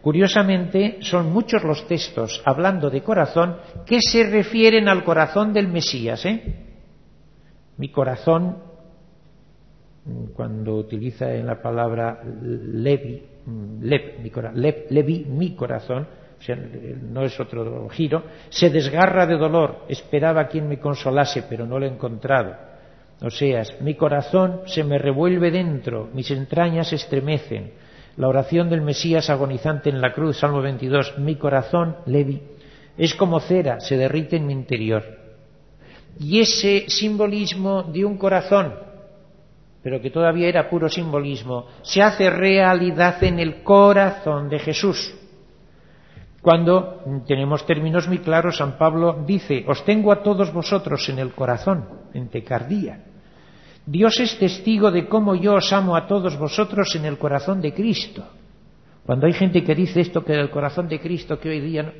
S1: Curiosamente, son muchos los textos hablando de corazón que se refieren al corazón del Mesías. ¿eh? Mi corazón, cuando utiliza en la palabra levi, mi, levi, mi corazón, no es otro giro, se desgarra de dolor, esperaba a quien me consolase, pero no lo he encontrado. O sea, mi corazón se me revuelve dentro, mis entrañas estremecen la oración del Mesías agonizante en la cruz, Salmo 22, mi corazón, Levi, es como cera, se derrite en mi interior. Y ese simbolismo de un corazón, pero que todavía era puro simbolismo, se hace realidad en el corazón de Jesús. Cuando tenemos términos muy claros, San Pablo dice, os tengo a todos vosotros en el corazón, en tecardía Dios es testigo de cómo yo os amo a todos vosotros en el corazón de Cristo. Cuando hay gente que dice esto, que el corazón de Cristo, que hoy día...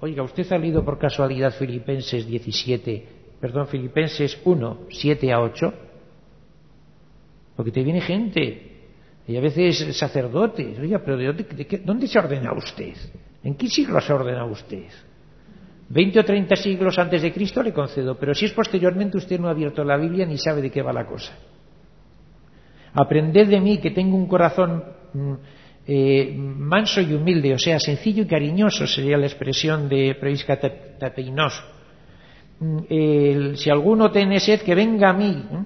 S1: Oiga, ¿usted ha leído por casualidad Filipenses 17, perdón, Filipenses 1, 7 a 8? Porque te viene gente, y a veces sacerdotes. Oiga, pero ¿de dónde, dónde se ordena usted? ¿En qué siglo se ordena usted? Veinte o treinta siglos antes de Cristo le concedo, pero si es posteriormente usted no ha abierto la Biblia ni sabe de qué va la cosa. Aprended de mí que tengo un corazón mm, eh, manso y humilde, o sea, sencillo y cariñoso sería la expresión de Previsca Tateinós. Mm, si alguno tiene sed, que venga a mí. ¿eh?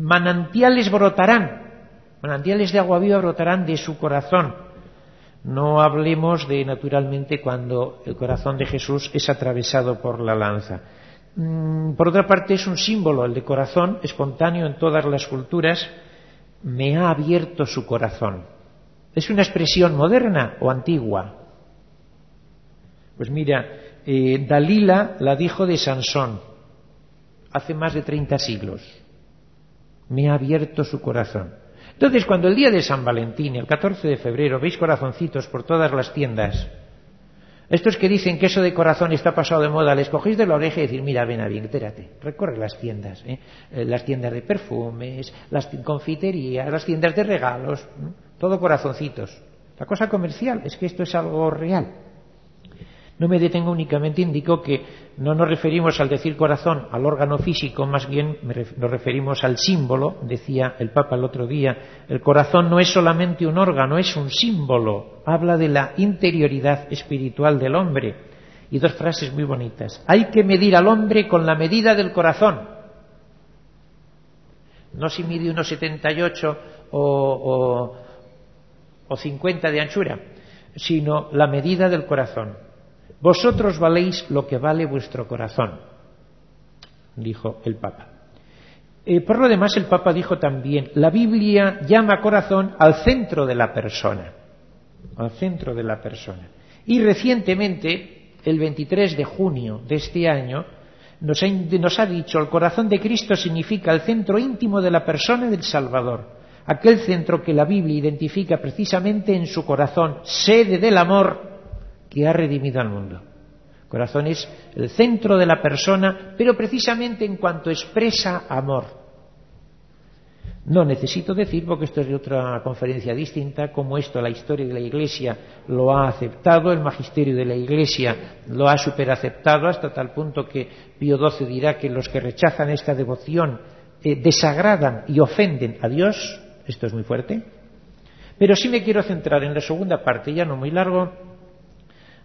S1: Manantiales brotarán, manantiales de agua viva brotarán de su corazón no hablemos de, naturalmente, cuando el corazón de Jesús es atravesado por la lanza. Mm, por otra parte, es un símbolo, el de corazón, espontáneo en todas las culturas, me ha abierto su corazón. ¿Es una expresión moderna o antigua? Pues mira, eh, Dalila la dijo de Sansón hace más de 30 siglos. Me ha abierto su corazón. Entonces, cuando el día de San Valentín, el 14 de febrero, veis corazoncitos por todas las tiendas, estos que dicen que eso de corazón está pasado de moda, les cogéis de la oreja y decís, mira, ven a bien, entérate, recorre las tiendas, ¿eh? Eh, las tiendas de perfumes, las confiterías, las tiendas de regalos, todo corazoncitos. La cosa comercial es que esto es algo real. No me detengo únicamente, indico que no nos referimos al decir corazón al órgano físico, más bien nos referimos al símbolo, decía el Papa el otro día. El corazón no es solamente un órgano, es un símbolo. Habla de la interioridad espiritual del hombre. Y dos frases muy bonitas. Hay que medir al hombre con la medida del corazón. No si mide unos 78 o, o 50 de anchura, sino la medida del corazón. Vosotros valéis lo que vale vuestro corazón, dijo el Papa. Eh, por lo demás, el Papa dijo también, la Biblia llama corazón al centro de la persona, al centro de la persona. Y recientemente, el 23 de junio de este año, nos ha, nos ha dicho, el corazón de Cristo significa el centro íntimo de la persona del Salvador, aquel centro que la Biblia identifica precisamente en su corazón, sede del amor que ha redimido al mundo. corazón es el centro de la persona, pero precisamente en cuanto expresa amor. No necesito decir, porque esto es de otra conferencia distinta, como esto la historia de la Iglesia lo ha aceptado, el magisterio de la Iglesia lo ha superaceptado hasta tal punto que Pío XII dirá que los que rechazan esta devoción eh, desagradan y ofenden a Dios, esto es muy fuerte, pero sí me quiero centrar en la segunda parte, ya no muy largo,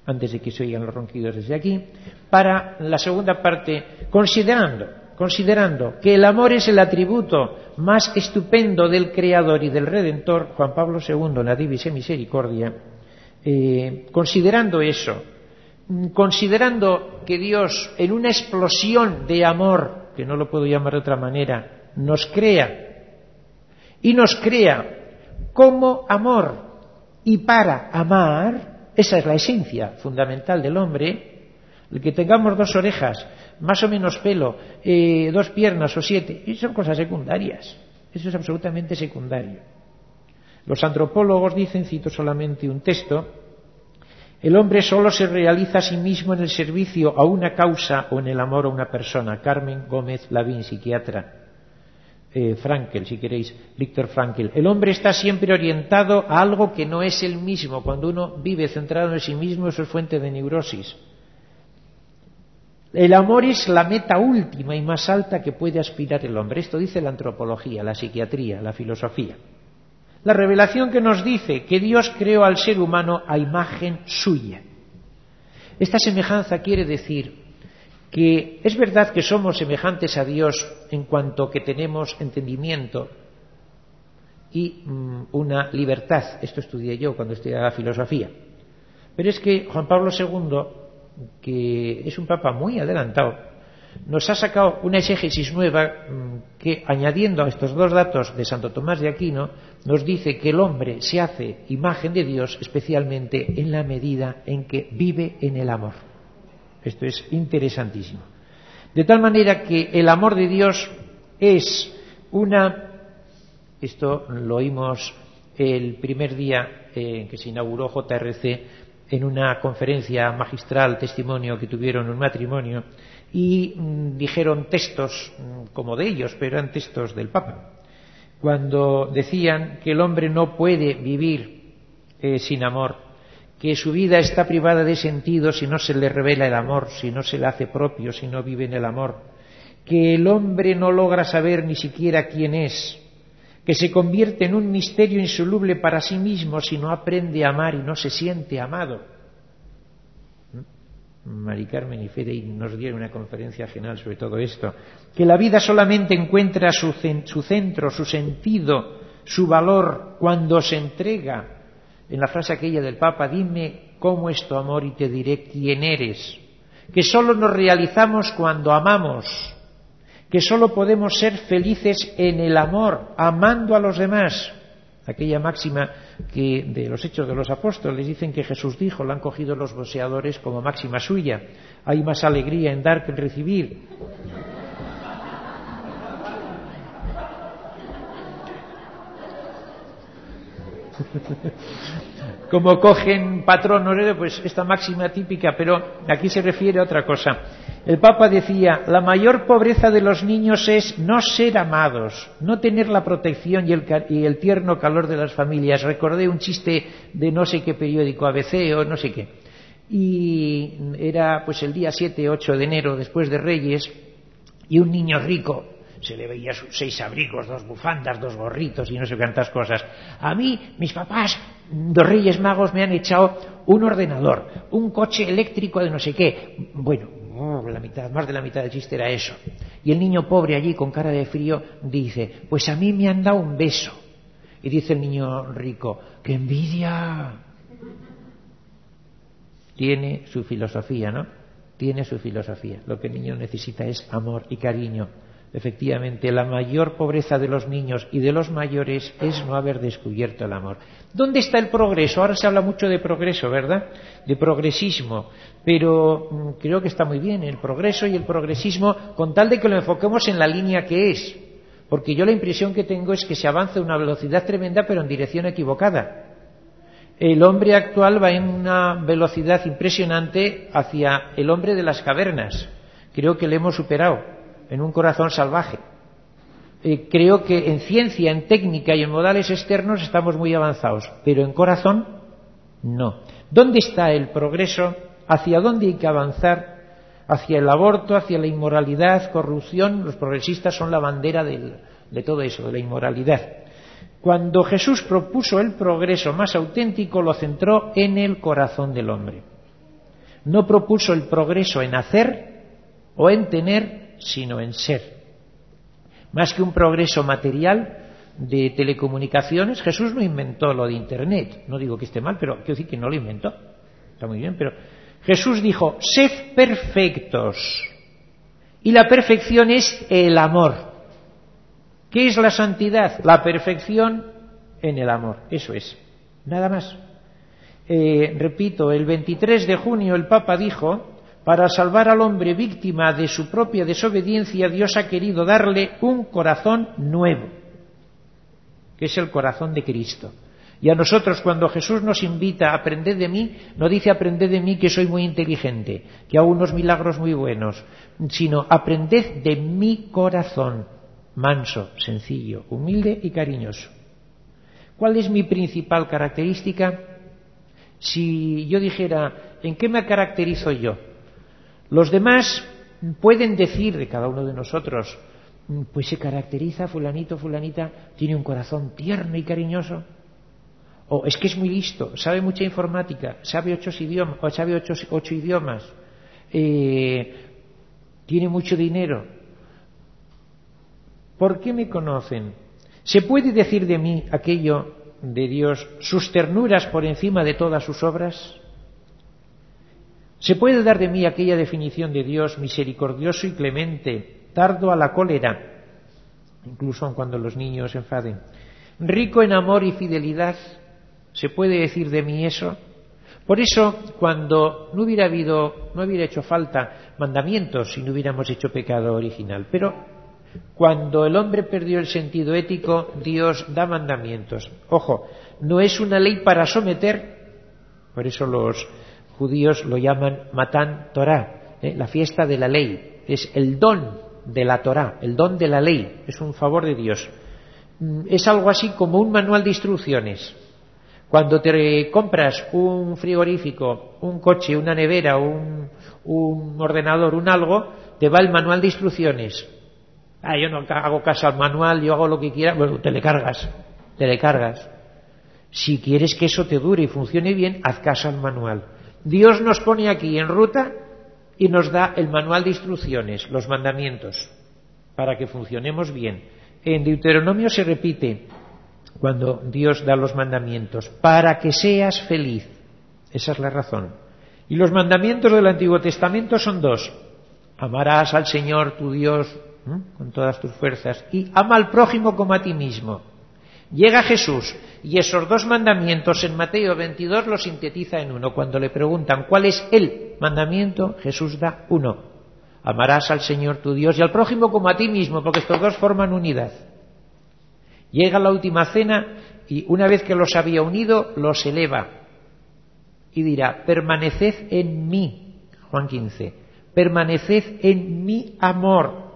S1: antes de que se oigan los ronquidos desde aquí, para la segunda parte, considerando, considerando que el amor es el atributo más estupendo del Creador y del Redentor, Juan Pablo II la Divise Misericordia, eh, considerando eso, considerando que Dios, en una explosión de amor, que no lo puedo llamar de otra manera, nos crea, y nos crea como amor, y para amar, esa es la esencia fundamental del hombre. El que tengamos dos orejas, más o menos pelo, eh, dos piernas o siete, son cosas secundarias. Eso es absolutamente secundario. Los antropólogos dicen, cito solamente un texto, el hombre solo se realiza a sí mismo en el servicio a una causa o en el amor a una persona. Carmen Gómez Lavín, psiquiatra eh, Frankel, si queréis, Víctor Frankel. El hombre está siempre orientado a algo que no es el mismo. Cuando uno vive centrado en sí mismo, eso es fuente de neurosis. El amor es la meta última y más alta que puede aspirar el hombre. Esto dice la antropología, la psiquiatría, la filosofía. La revelación que nos dice que Dios creó al ser humano a imagen suya. Esta semejanza quiere decir que es verdad que somos semejantes a Dios en cuanto que tenemos entendimiento y mm, una libertad. Esto estudié yo cuando estudiaba filosofía. Pero es que Juan Pablo II, que es un papa muy adelantado, nos ha sacado una exégesis nueva mm, que, añadiendo a estos dos datos de Santo Tomás de Aquino, nos dice que el hombre se hace imagen de Dios especialmente en la medida en que vive en el amor. Esto es interesantísimo. De tal manera que el amor de Dios es una, esto lo oímos el primer día en eh, que se inauguró JRC en una conferencia magistral, testimonio que tuvieron un matrimonio, y mm, dijeron textos mm, como de ellos, pero eran textos del Papa, cuando decían que el hombre no puede vivir eh, sin amor que su vida está privada de sentido si no se le revela el amor, si no se le hace propio, si no vive en el amor, que el hombre no logra saber ni siquiera quién es, que se convierte en un misterio insoluble para sí mismo si no aprende a amar y no se siente amado. ¿Mm? Mari Carmen y Fede nos dieron una conferencia final sobre todo esto, que la vida solamente encuentra su, su centro, su sentido, su valor cuando se entrega en la frase aquella del Papa, dime cómo es tu amor y te diré quién eres, que solo nos realizamos cuando amamos, que solo podemos ser felices en el amor, amando a los demás. Aquella máxima que de los hechos de los apóstoles dicen que Jesús dijo, la han cogido los boceadores como máxima suya. Hay más alegría en dar que en recibir. Como cogen patrón pues esta máxima típica, pero aquí se refiere a otra cosa. El Papa decía, la mayor pobreza de los niños es no ser amados, no tener la protección y el, tierno calor de las familias. Recordé un chiste de no sé qué periódico, ABC o no sé qué. Y era pues el día 7, 8 de enero, después de Reyes, y un niño rico se le veía seis abrigos, dos bufandas, dos gorritos y no sé cuántas cosas. A mí, mis papás, dos reyes magos, me han echado un ordenador, un coche eléctrico de no sé qué. Bueno, mm, la mitad, más de la mitad del chiste era eso. Y el niño pobre allí, con cara de frío, dice, pues a mí me han dado un beso. Y dice el niño rico, ...que envidia! Tiene su filosofía, ¿no? Tiene su filosofía. Lo que el niño necesita es amor y cariño. Efectivamente, la mayor pobreza de los niños y de los mayores es no haber descubierto el amor. ¿Dónde está el progreso? Ahora se habla mucho de progreso, ¿verdad? De progresismo. Pero mm, creo que está muy bien el progreso y el progresismo con tal de que lo enfoquemos en la línea que es. Porque yo la impresión que tengo es que se avanza a una velocidad tremenda pero en dirección equivocada. El hombre actual va en una velocidad impresionante hacia el hombre de las cavernas. Creo que le hemos superado en un corazón salvaje. creo que en ciencia, en técnica y en modales externos estamos muy avanzados, pero en corazón no. ¿Dónde está el progreso? ¿Hacia dónde hay que avanzar? Hacia el aborto, hacia la inmoralidad, corrupción. Los progresistas son la bandera de todo eso, de la inmoralidad. Cuando Jesús propuso el progreso más auténtico, lo centró en el corazón del hombre. No propuso el progreso en hacer o en tener sino en ser. Más que un progreso material de telecomunicaciones, Jesús no inventó lo de Internet. No digo que esté mal, pero quiero decir que no lo inventó. Está muy bien, pero Jesús dijo, sed perfectos. Y la perfección es el amor. ¿Qué es la santidad? La perfección en el amor. Eso es. Nada más. Eh, repito, el 23 de junio el Papa dijo para salvar al hombre víctima de su propia desobediencia, Dios ha querido darle un corazón nuevo, que es el corazón de Cristo. Y a nosotros, cuando Jesús nos invita a aprender de mí, no dice aprended de mí que soy muy inteligente, que hago unos milagros muy buenos, sino aprended de mi corazón, manso, sencillo, humilde y cariñoso. ¿Cuál es mi principal característica? Si yo dijera, ¿en qué me caracterizo yo? Los demás pueden decir de cada uno de nosotros, mm, pues se caracteriza fulanito, fulanita, tiene un corazón tierno y cariñoso, o es que es muy listo, sabe mucha informática, sabe ocho idiomas, sabe ocho, idiomas, eh, tiene mucho dinero. ¿Por qué me conocen? ¿Se puede decir de mí aquello de Dios, sus ternuras por encima de todas sus obras? ¿Se puede dar de mí aquella definición de Dios misericordioso y clemente, tardo a la cólera, incluso cuando los niños se enfaden, rico en amor y fidelidad? ¿Se puede decir de mí eso? Por eso, cuando no hubiera habido, no hubiera hecho falta mandamientos si no hubiéramos hecho pecado original. Pero cuando el hombre perdió el sentido ético, Dios da mandamientos. Ojo, no es una ley para someter, por eso los judíos lo llaman Matán Torá ¿eh? la fiesta de la ley, es el don de la Torá el don de la ley, es un favor de Dios. Mm, es algo así como un manual de instrucciones. Cuando te compras un frigorífico, un coche, una nevera, un, un ordenador, un algo, te va el manual de instrucciones. Ah, yo no hago caso al manual, yo hago lo que quiera, bueno, te le cargas, te le cargas. Si quieres que eso te dure y funcione bien, haz caso al manual. Dios nos pone aquí en ruta y nos da el manual de instrucciones, los mandamientos, para que funcionemos bien. En Deuteronomio se repite cuando Dios da los mandamientos, para que seas feliz. Esa es la razón. Y los mandamientos del Antiguo Testamento son dos. Amarás al Señor tu Dios con todas tus fuerzas y ama al prójimo como a ti mismo. Llega Jesús y esos dos mandamientos en Mateo 22 los sintetiza en uno. Cuando le preguntan cuál es el mandamiento, Jesús da uno. Amarás al Señor tu Dios y al prójimo como a ti mismo, porque estos dos forman unidad. Llega la última cena y una vez que los había unido, los eleva y dirá, permaneced en mí, Juan 15, permaneced en mi amor.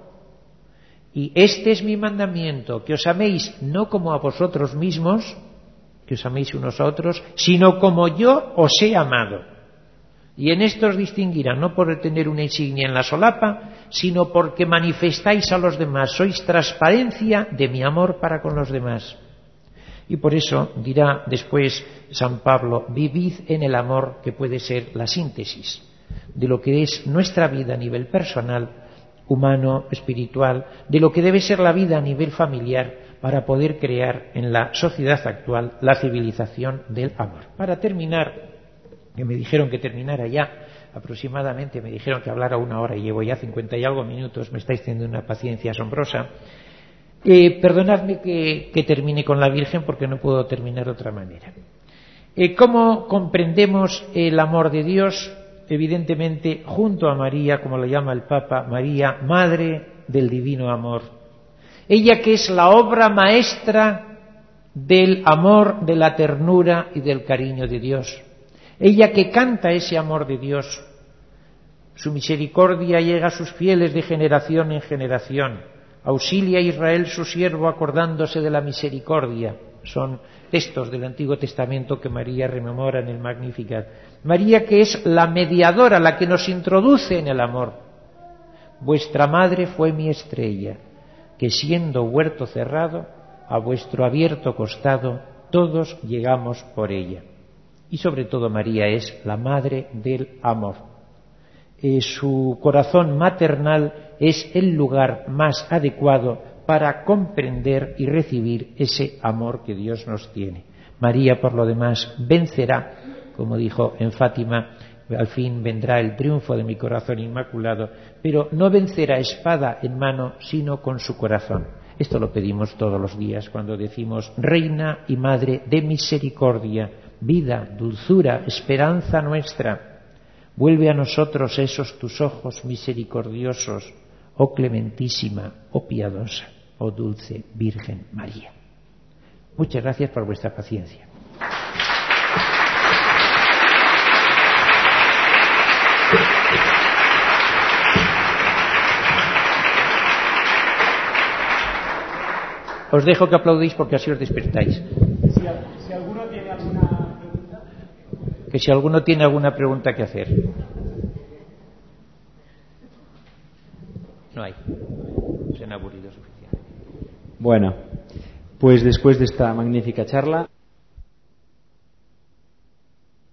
S1: Y este es mi mandamiento, que os améis no como a vosotros mismos, que os améis unos a otros, sino como yo os he amado. Y en esto os distinguirá no por tener una insignia en la solapa, sino porque manifestáis a los demás, sois transparencia de mi amor para con los demás. Y por eso dirá después San Pablo, vivid en el amor que puede ser la síntesis de lo que es nuestra vida a nivel personal humano, espiritual, de lo que debe ser la vida a nivel familiar para poder crear en la sociedad actual la civilización del amor. Para terminar, que me dijeron que terminara ya, aproximadamente me dijeron que hablara una hora y llevo ya cincuenta y algo minutos, me estáis teniendo una paciencia asombrosa. Eh, perdonadme que, termine con la Virgen porque no puedo terminar de otra manera. Eh, ¿Cómo comprendemos el amor de Dios? evidentemente, junto a María, como la llama el Papa, María, Madre del Divino Amor. Ella que es la obra maestra del amor, de la ternura y del cariño de Dios. Ella que canta ese amor de Dios. Su misericordia llega a sus fieles de generación en generación. Auxilia a Israel su siervo acordándose de la misericordia. Son textos del Antiguo Testamento que María rememora en el Magnificat. María que es la mediadora, la que nos introduce en el amor. Vuestra madre fue mi estrella, que siendo huerto cerrado, a vuestro abierto costado todos llegamos por ella. Y sobre todo María es la madre del amor. Eh, su corazón maternal es el lugar más adecuado para comprender y recibir ese amor que Dios nos tiene. María, por lo demás, vencerá como dijo en Fátima, al fin vendrá el triunfo de mi corazón inmaculado, pero no vencerá espada en mano, sino con su corazón. Esto lo pedimos todos los días cuando decimos, Reina y Madre de misericordia, vida, dulzura, esperanza nuestra, vuelve a nosotros esos tus ojos misericordiosos, oh clementísima, oh piadosa, oh dulce Virgen María. Muchas gracias por vuestra paciencia. Os dejo que aplaudís porque así os despertáis. Si, alguno tiene alguna pregunta. Que si alguno tiene alguna pregunta que hacer. No hay. Se han aburrido suficiente. Bueno, pues después de esta magnífica charla.